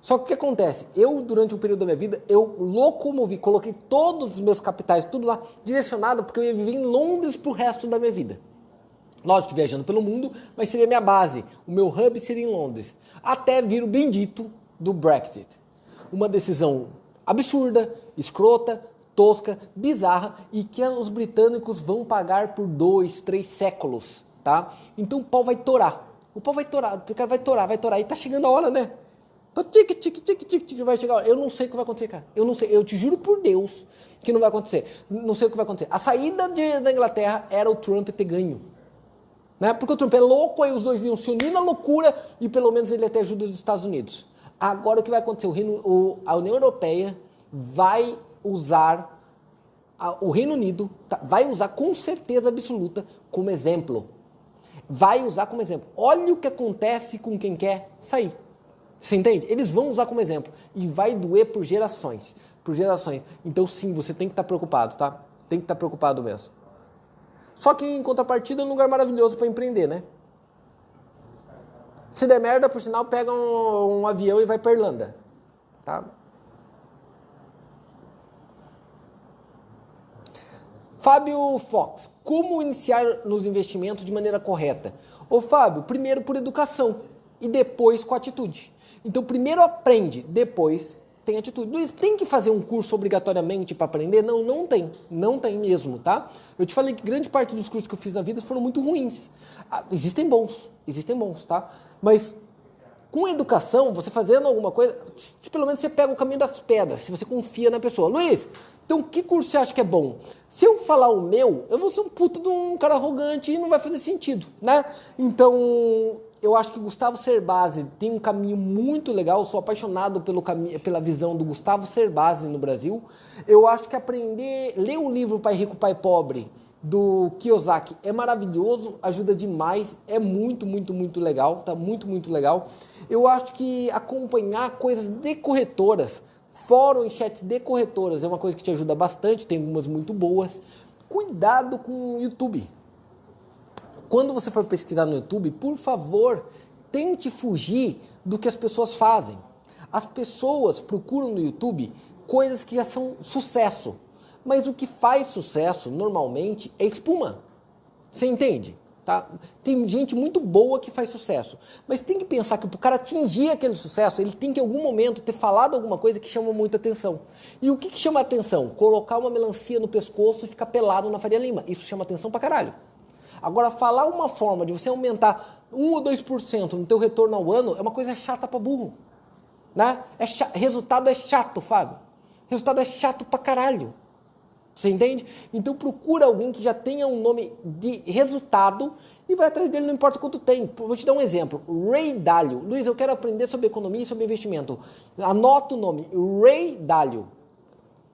Só que o que acontece? Eu, durante um período da minha vida, eu locomovi, coloquei todos os meus capitais, tudo lá, direcionado, porque eu ia viver em Londres pro resto da minha vida. Lógico, viajando pelo mundo, mas seria minha base. O meu hub seria em Londres. Até vir o bendito do Brexit. Uma decisão absurda, escrota, tosca, bizarra e que os britânicos vão pagar por dois, três séculos, tá? Então o pau vai torar. O pau vai torar, o cara vai torar, vai torar. E tá chegando a hora, né? Tá tique, tique, tique, tique, tique, vai chegar. Eu não sei o que vai acontecer, cara. Eu não sei. Eu te juro por Deus que não vai acontecer. Não sei o que vai acontecer. A saída de, da Inglaterra era o Trump ter ganho. Né? Porque o Trump é louco, aí os dois iam se unir na loucura e pelo menos ele até ajuda os Estados Unidos. Agora o que vai acontecer? O Reino, o, a União Europeia vai usar, a, o Reino Unido tá, vai usar com certeza absoluta como exemplo. Vai usar como exemplo. Olha o que acontece com quem quer sair. Você entende? Eles vão usar como exemplo. E vai doer por gerações. Por gerações. Então sim, você tem que estar preocupado, tá? Tem que estar preocupado mesmo. Só que em contrapartida é um lugar maravilhoso para empreender, né? Se der merda, por sinal, pega um, um avião e vai para Irlanda. Tá? Fábio Fox, como iniciar nos investimentos de maneira correta? Ô Fábio, primeiro por educação e depois com atitude. Então, primeiro aprende, depois tem atitude. Luiz, tem que fazer um curso obrigatoriamente para aprender? Não, não tem. Não tem mesmo, tá? Eu te falei que grande parte dos cursos que eu fiz na vida foram muito ruins. Ah, existem bons, existem bons, tá? Mas com educação, você fazendo alguma coisa, se pelo menos você pega o caminho das pedras, se você confia na pessoa. Luiz, então que curso você acha que é bom? Se eu falar o meu, eu vou ser um puto de um cara arrogante e não vai fazer sentido, né? Então, eu acho que Gustavo Cerbasi tem um caminho muito legal. Eu sou apaixonado pelo caminho, pela visão do Gustavo Cerbasi no Brasil. Eu acho que aprender, ler um livro Pai Rico, Pai Pobre, do Kiyosaki é maravilhoso, ajuda demais, é muito, muito, muito legal, tá muito, muito legal. Eu acho que acompanhar coisas de corretoras, fórum e chats de corretoras é uma coisa que te ajuda bastante, tem algumas muito boas. Cuidado com o YouTube. Quando você for pesquisar no YouTube, por favor, tente fugir do que as pessoas fazem. As pessoas procuram no YouTube coisas que já são sucesso mas o que faz sucesso normalmente é espuma. Você entende? Tá? Tem gente muito boa que faz sucesso, mas tem que pensar que para o cara atingir aquele sucesso, ele tem que em algum momento ter falado alguma coisa que chama muita atenção. E o que, que chama atenção? Colocar uma melancia no pescoço e ficar pelado na Faria Lima. Isso chama atenção pra caralho. Agora, falar uma forma de você aumentar 1 ou 2% no teu retorno ao ano é uma coisa chata para burro. Né? É resultado é chato, Fábio. Resultado é chato pra caralho. Você entende? Então procura alguém que já tenha um nome de resultado e vai atrás dele, não importa quanto tem. Vou te dar um exemplo. Ray Dalio. Luiz, eu quero aprender sobre economia e sobre investimento. Anota o nome. Ray Dalio.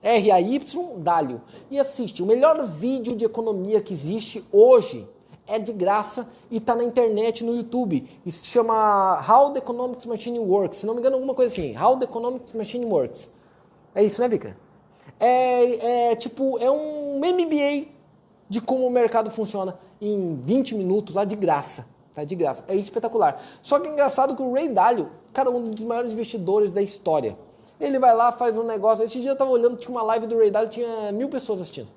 R-A-Y Dalio. E assiste. O melhor vídeo de economia que existe hoje é de graça e está na internet, no YouTube. Isso se chama How the Economics Machine Works. Se não me engano, alguma coisa assim. How the Economics Machine Works. É isso, né, Vika? É, é tipo, é um MBA de como o mercado funciona em 20 minutos lá de graça. Tá de graça. É espetacular. Só que é engraçado que o Ray Dalio, cara, um dos maiores investidores da história. Ele vai lá, faz um negócio. Esse dia eu tava olhando, tinha uma live do Ray Dalio, tinha mil pessoas assistindo.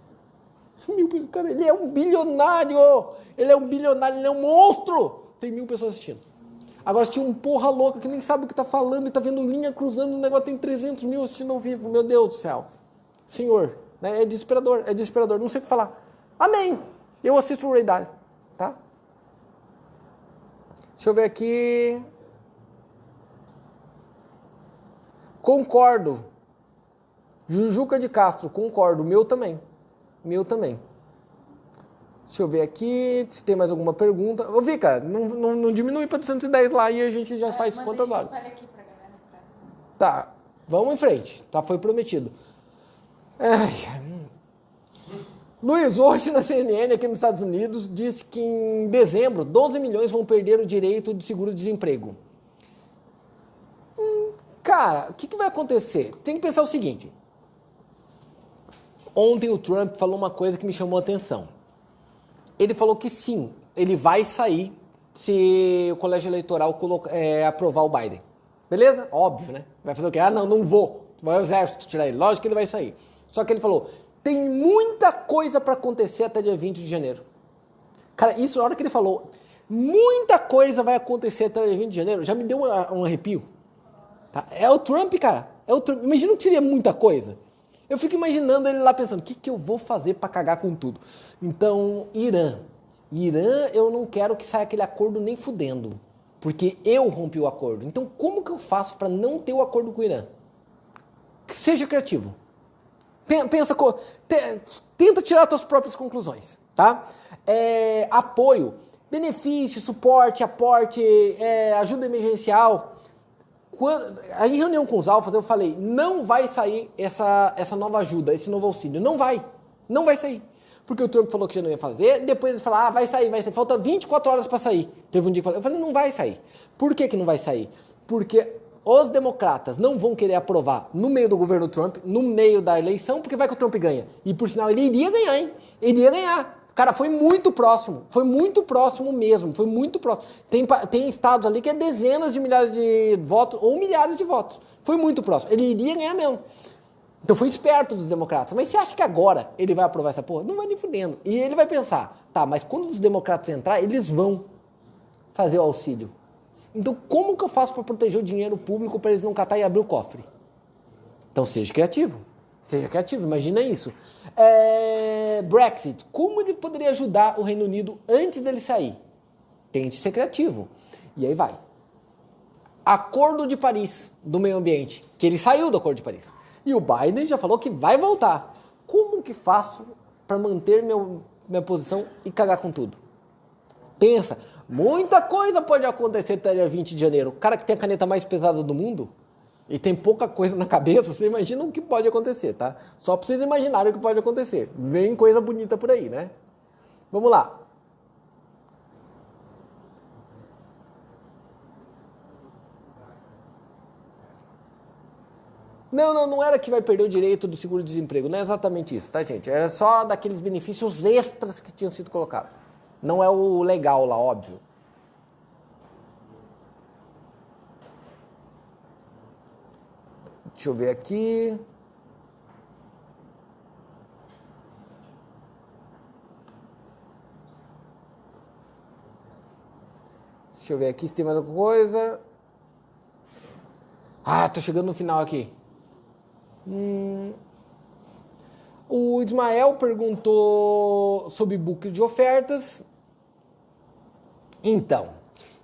Mil, cara, ele é um bilionário! Ele é um bilionário, ele é um monstro! Tem mil pessoas assistindo. Agora, tinha um porra louca que nem sabe o que tá falando e tá vendo linha cruzando, o negócio tem 300 mil assistindo ao vivo. Meu Deus do céu. Senhor, né? é desesperador, é desesperador. Não sei o que falar. Amém. Eu assisto o Ray Dalio, tá? Deixa eu ver aqui. Concordo. Jujuca de Castro, concordo. Meu também. Meu também. Deixa eu ver aqui se tem mais alguma pergunta. Ô, Vika, não, não, não diminui para 210 lá e a gente já é, faz quantas horas? Tá, vamos em frente. Tá, foi prometido. Ai. Luiz, hoje na CNN aqui nos Estados Unidos disse que em dezembro 12 milhões vão perder o direito de seguro-desemprego. Hum, cara, o que, que vai acontecer? Tem que pensar o seguinte. Ontem o Trump falou uma coisa que me chamou a atenção. Ele falou que sim, ele vai sair se o colégio eleitoral colocar, é, aprovar o Biden. Beleza? Óbvio, né? Vai fazer o quê? Ah, não, não vou. Vai ao exército tirar ele. Lógico que ele vai sair. Só que ele falou: tem muita coisa para acontecer até dia 20 de janeiro. Cara, isso na hora que ele falou, muita coisa vai acontecer até dia 20 de janeiro, já me deu um, um arrepio. Tá? É o Trump, cara. É o Trump. Imagina que seria muita coisa. Eu fico imaginando ele lá pensando, o que, que eu vou fazer para cagar com tudo? Então, Irã. Irã, eu não quero que saia aquele acordo nem fudendo. Porque eu rompi o acordo. Então, como que eu faço para não ter o acordo com o Irã? Seja criativo. Pensa, tenta tirar suas próprias conclusões, tá? É, apoio, benefício, suporte, aporte, é, ajuda emergencial. Quando, em reunião com os alfas, eu falei: não vai sair essa, essa nova ajuda, esse novo auxílio. Não vai. Não vai sair. Porque o Trump falou que já não ia fazer, depois ele falou: ah, vai sair, vai sair. Falta 24 horas para sair. Teve um dia que eu falei: não vai sair. Por que, que não vai sair? Porque os democratas não vão querer aprovar no meio do governo Trump, no meio da eleição, porque vai que o Trump ganha. E por sinal, ele iria ganhar, hein? Ele iria ganhar. Cara, foi muito próximo. Foi muito próximo mesmo. Foi muito próximo. Tem, tem estados ali que é dezenas de milhares de votos ou milhares de votos. Foi muito próximo. Ele iria ganhar mesmo. Então foi esperto dos democratas. Mas você acha que agora ele vai aprovar essa porra? Não vai nem fudendo. E ele vai pensar, tá, mas quando os democratas entrar, eles vão fazer o auxílio. Então como que eu faço para proteger o dinheiro público para eles não catar e abrir o cofre? Então seja criativo. Seja criativo, imagina isso. É, Brexit, como ele poderia ajudar o Reino Unido antes dele sair? Tente ser criativo. E aí vai. Acordo de Paris do meio ambiente, que ele saiu do Acordo de Paris. E o Biden já falou que vai voltar. Como que faço para manter meu, minha posição e cagar com tudo? Pensa, muita coisa pode acontecer até dia 20 de janeiro. O cara que tem a caneta mais pesada do mundo, e tem pouca coisa na cabeça, você imagina o que pode acontecer, tá? Só pra vocês imaginarem o que pode acontecer. Vem coisa bonita por aí, né? Vamos lá. Não, não, não era que vai perder o direito do seguro-desemprego. Não é exatamente isso, tá, gente? Era só daqueles benefícios extras que tinham sido colocados. Não é o legal lá, óbvio. Deixa eu ver aqui. Deixa eu ver aqui se tem mais alguma coisa. Ah, tô chegando no final aqui. Hum. O Ismael perguntou sobre book de ofertas. Então,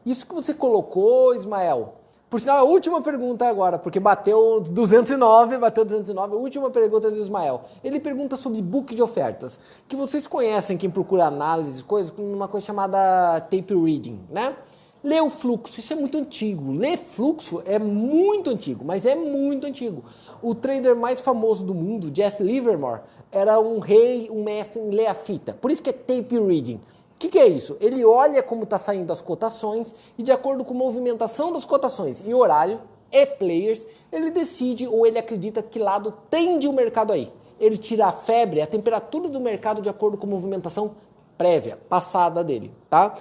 isso que você colocou, Ismael, Por sinal, a última pergunta agora, porque bateu 209, bateu 209, a última pergunta do Ismael. Ele pergunta sobre book de ofertas, que vocês conhecem, quem procura análise, coisas, uma coisa chamada tape reading, né? Ler o fluxo, isso é muito antigo. Ler fluxo é muito antigo, mas é muito antigo. O trader mais famoso do mundo, Jesse Livermore, era um rei, um mestre em ler a fita. Por isso que é tape reading. Que, que, é isso? Ele olha como está saindo as cotações e, de acordo com a movimentação das cotações e horário e players, ele decide ou ele acredita que lado tende o mercado aí. Ele tira a febre, a temperatura do mercado de acordo com a movimentação prévia, passada dele, tá?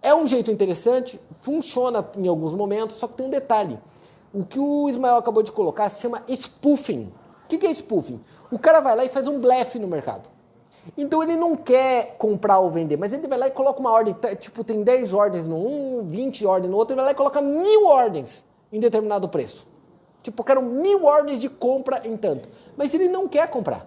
É um jeito interessante, funciona em alguns momentos, só que tem um detalhe. O que o Ismael acabou de colocar se chama spoofing. O que é spoofing? O cara vai lá e faz um blefe no mercado. Então ele não quer comprar ou vender, mas ele vai lá e coloca uma ordem, tipo, tem 10 ordens no um, 20 ordens no outro, ele vai lá e coloca mil ordens em determinado preço. Tipo, eu quero mil ordens de compra em tanto. Mas ele não quer comprar.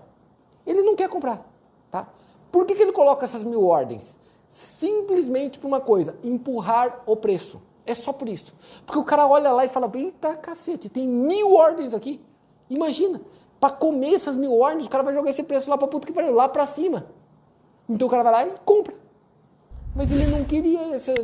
Ele não quer comprar, tá? Por que, que ele coloca essas mil ordens? simplesmente por uma coisa, empurrar o preço. É só por isso. Porque o cara olha lá e fala, eita cacete, tem mil ordens aqui. Imagina, para comer essas mil ordens, o cara vai jogar esse preço lá para puta que pariu, lá para cima. Então o cara vai lá e compra. Mas ele não queria essas,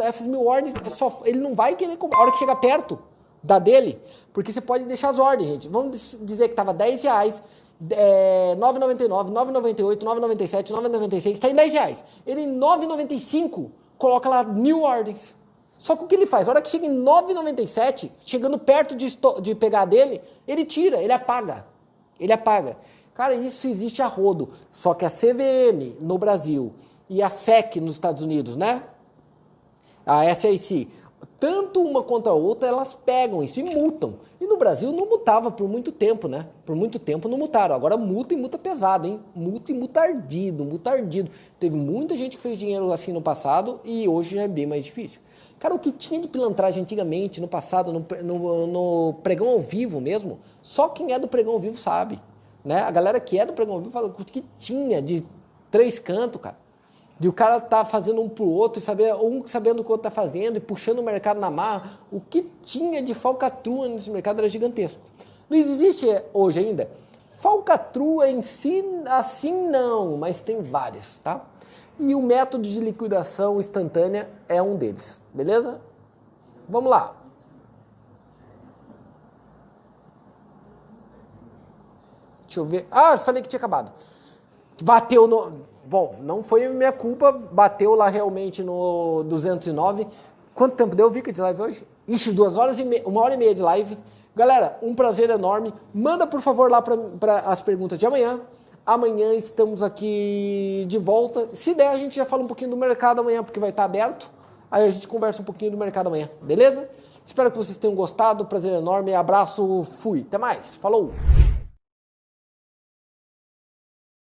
essas mil ordens, é só, ele não vai querer comprar. A hora que chega perto da dele, porque você pode deixar as ordens, gente. Vamos dizer que estava 10 reais, é, 9,99, 9,98, 9,97, 9,96, está em 10 reais. Ele em 9,95 coloca lá mil ordens. Só que o que ele faz? A hora que chega em 9,97, chegando perto de, de pegar dele, ele tira, ele apaga. Ele apaga. Cara, isso existe a rodo. Só que a CVM no Brasil e a SEC nos Estados Unidos, né? A SIC tanto uma quanto a outra, elas pegam isso e multam. E no Brasil não mutava por muito tempo, né? Por muito tempo não mutaram. Agora multa e multa pesado, hein? Multa e multa ardido, multa ardido. Teve muita gente que fez dinheiro assim no passado e hoje já é bem mais difícil. Cara, o que tinha de pilantragem antigamente, no passado, no, no, no pregão ao vivo mesmo, só quem é do pregão ao vivo sabe. Né? A galera que é do pregão ao vivo fala o que tinha de três cantos, cara de o cara tá fazendo um pro outro e saber um sabendo o que o outro tá fazendo e puxando o mercado na mar, o que tinha de falcatrua nesse mercado era gigantesco. Não existe hoje ainda falcatrua em si assim não, mas tem várias, tá? E o método de liquidação instantânea é um deles, beleza? Vamos lá. Deixa eu ver. Ah, falei que tinha acabado. Bateu no Bom, não foi minha culpa, bateu lá realmente no 209. Quanto tempo deu, Vika, de live hoje? Ixi, duas horas e meia, uma hora e meia de live. Galera, um prazer enorme. Manda, por favor, lá para as perguntas de amanhã. Amanhã estamos aqui de volta. Se der, a gente já fala um pouquinho do mercado amanhã, porque vai estar aberto. Aí a gente conversa um pouquinho do mercado amanhã, beleza? Espero que vocês tenham gostado. Prazer enorme. Abraço. Fui. Até mais. Falou.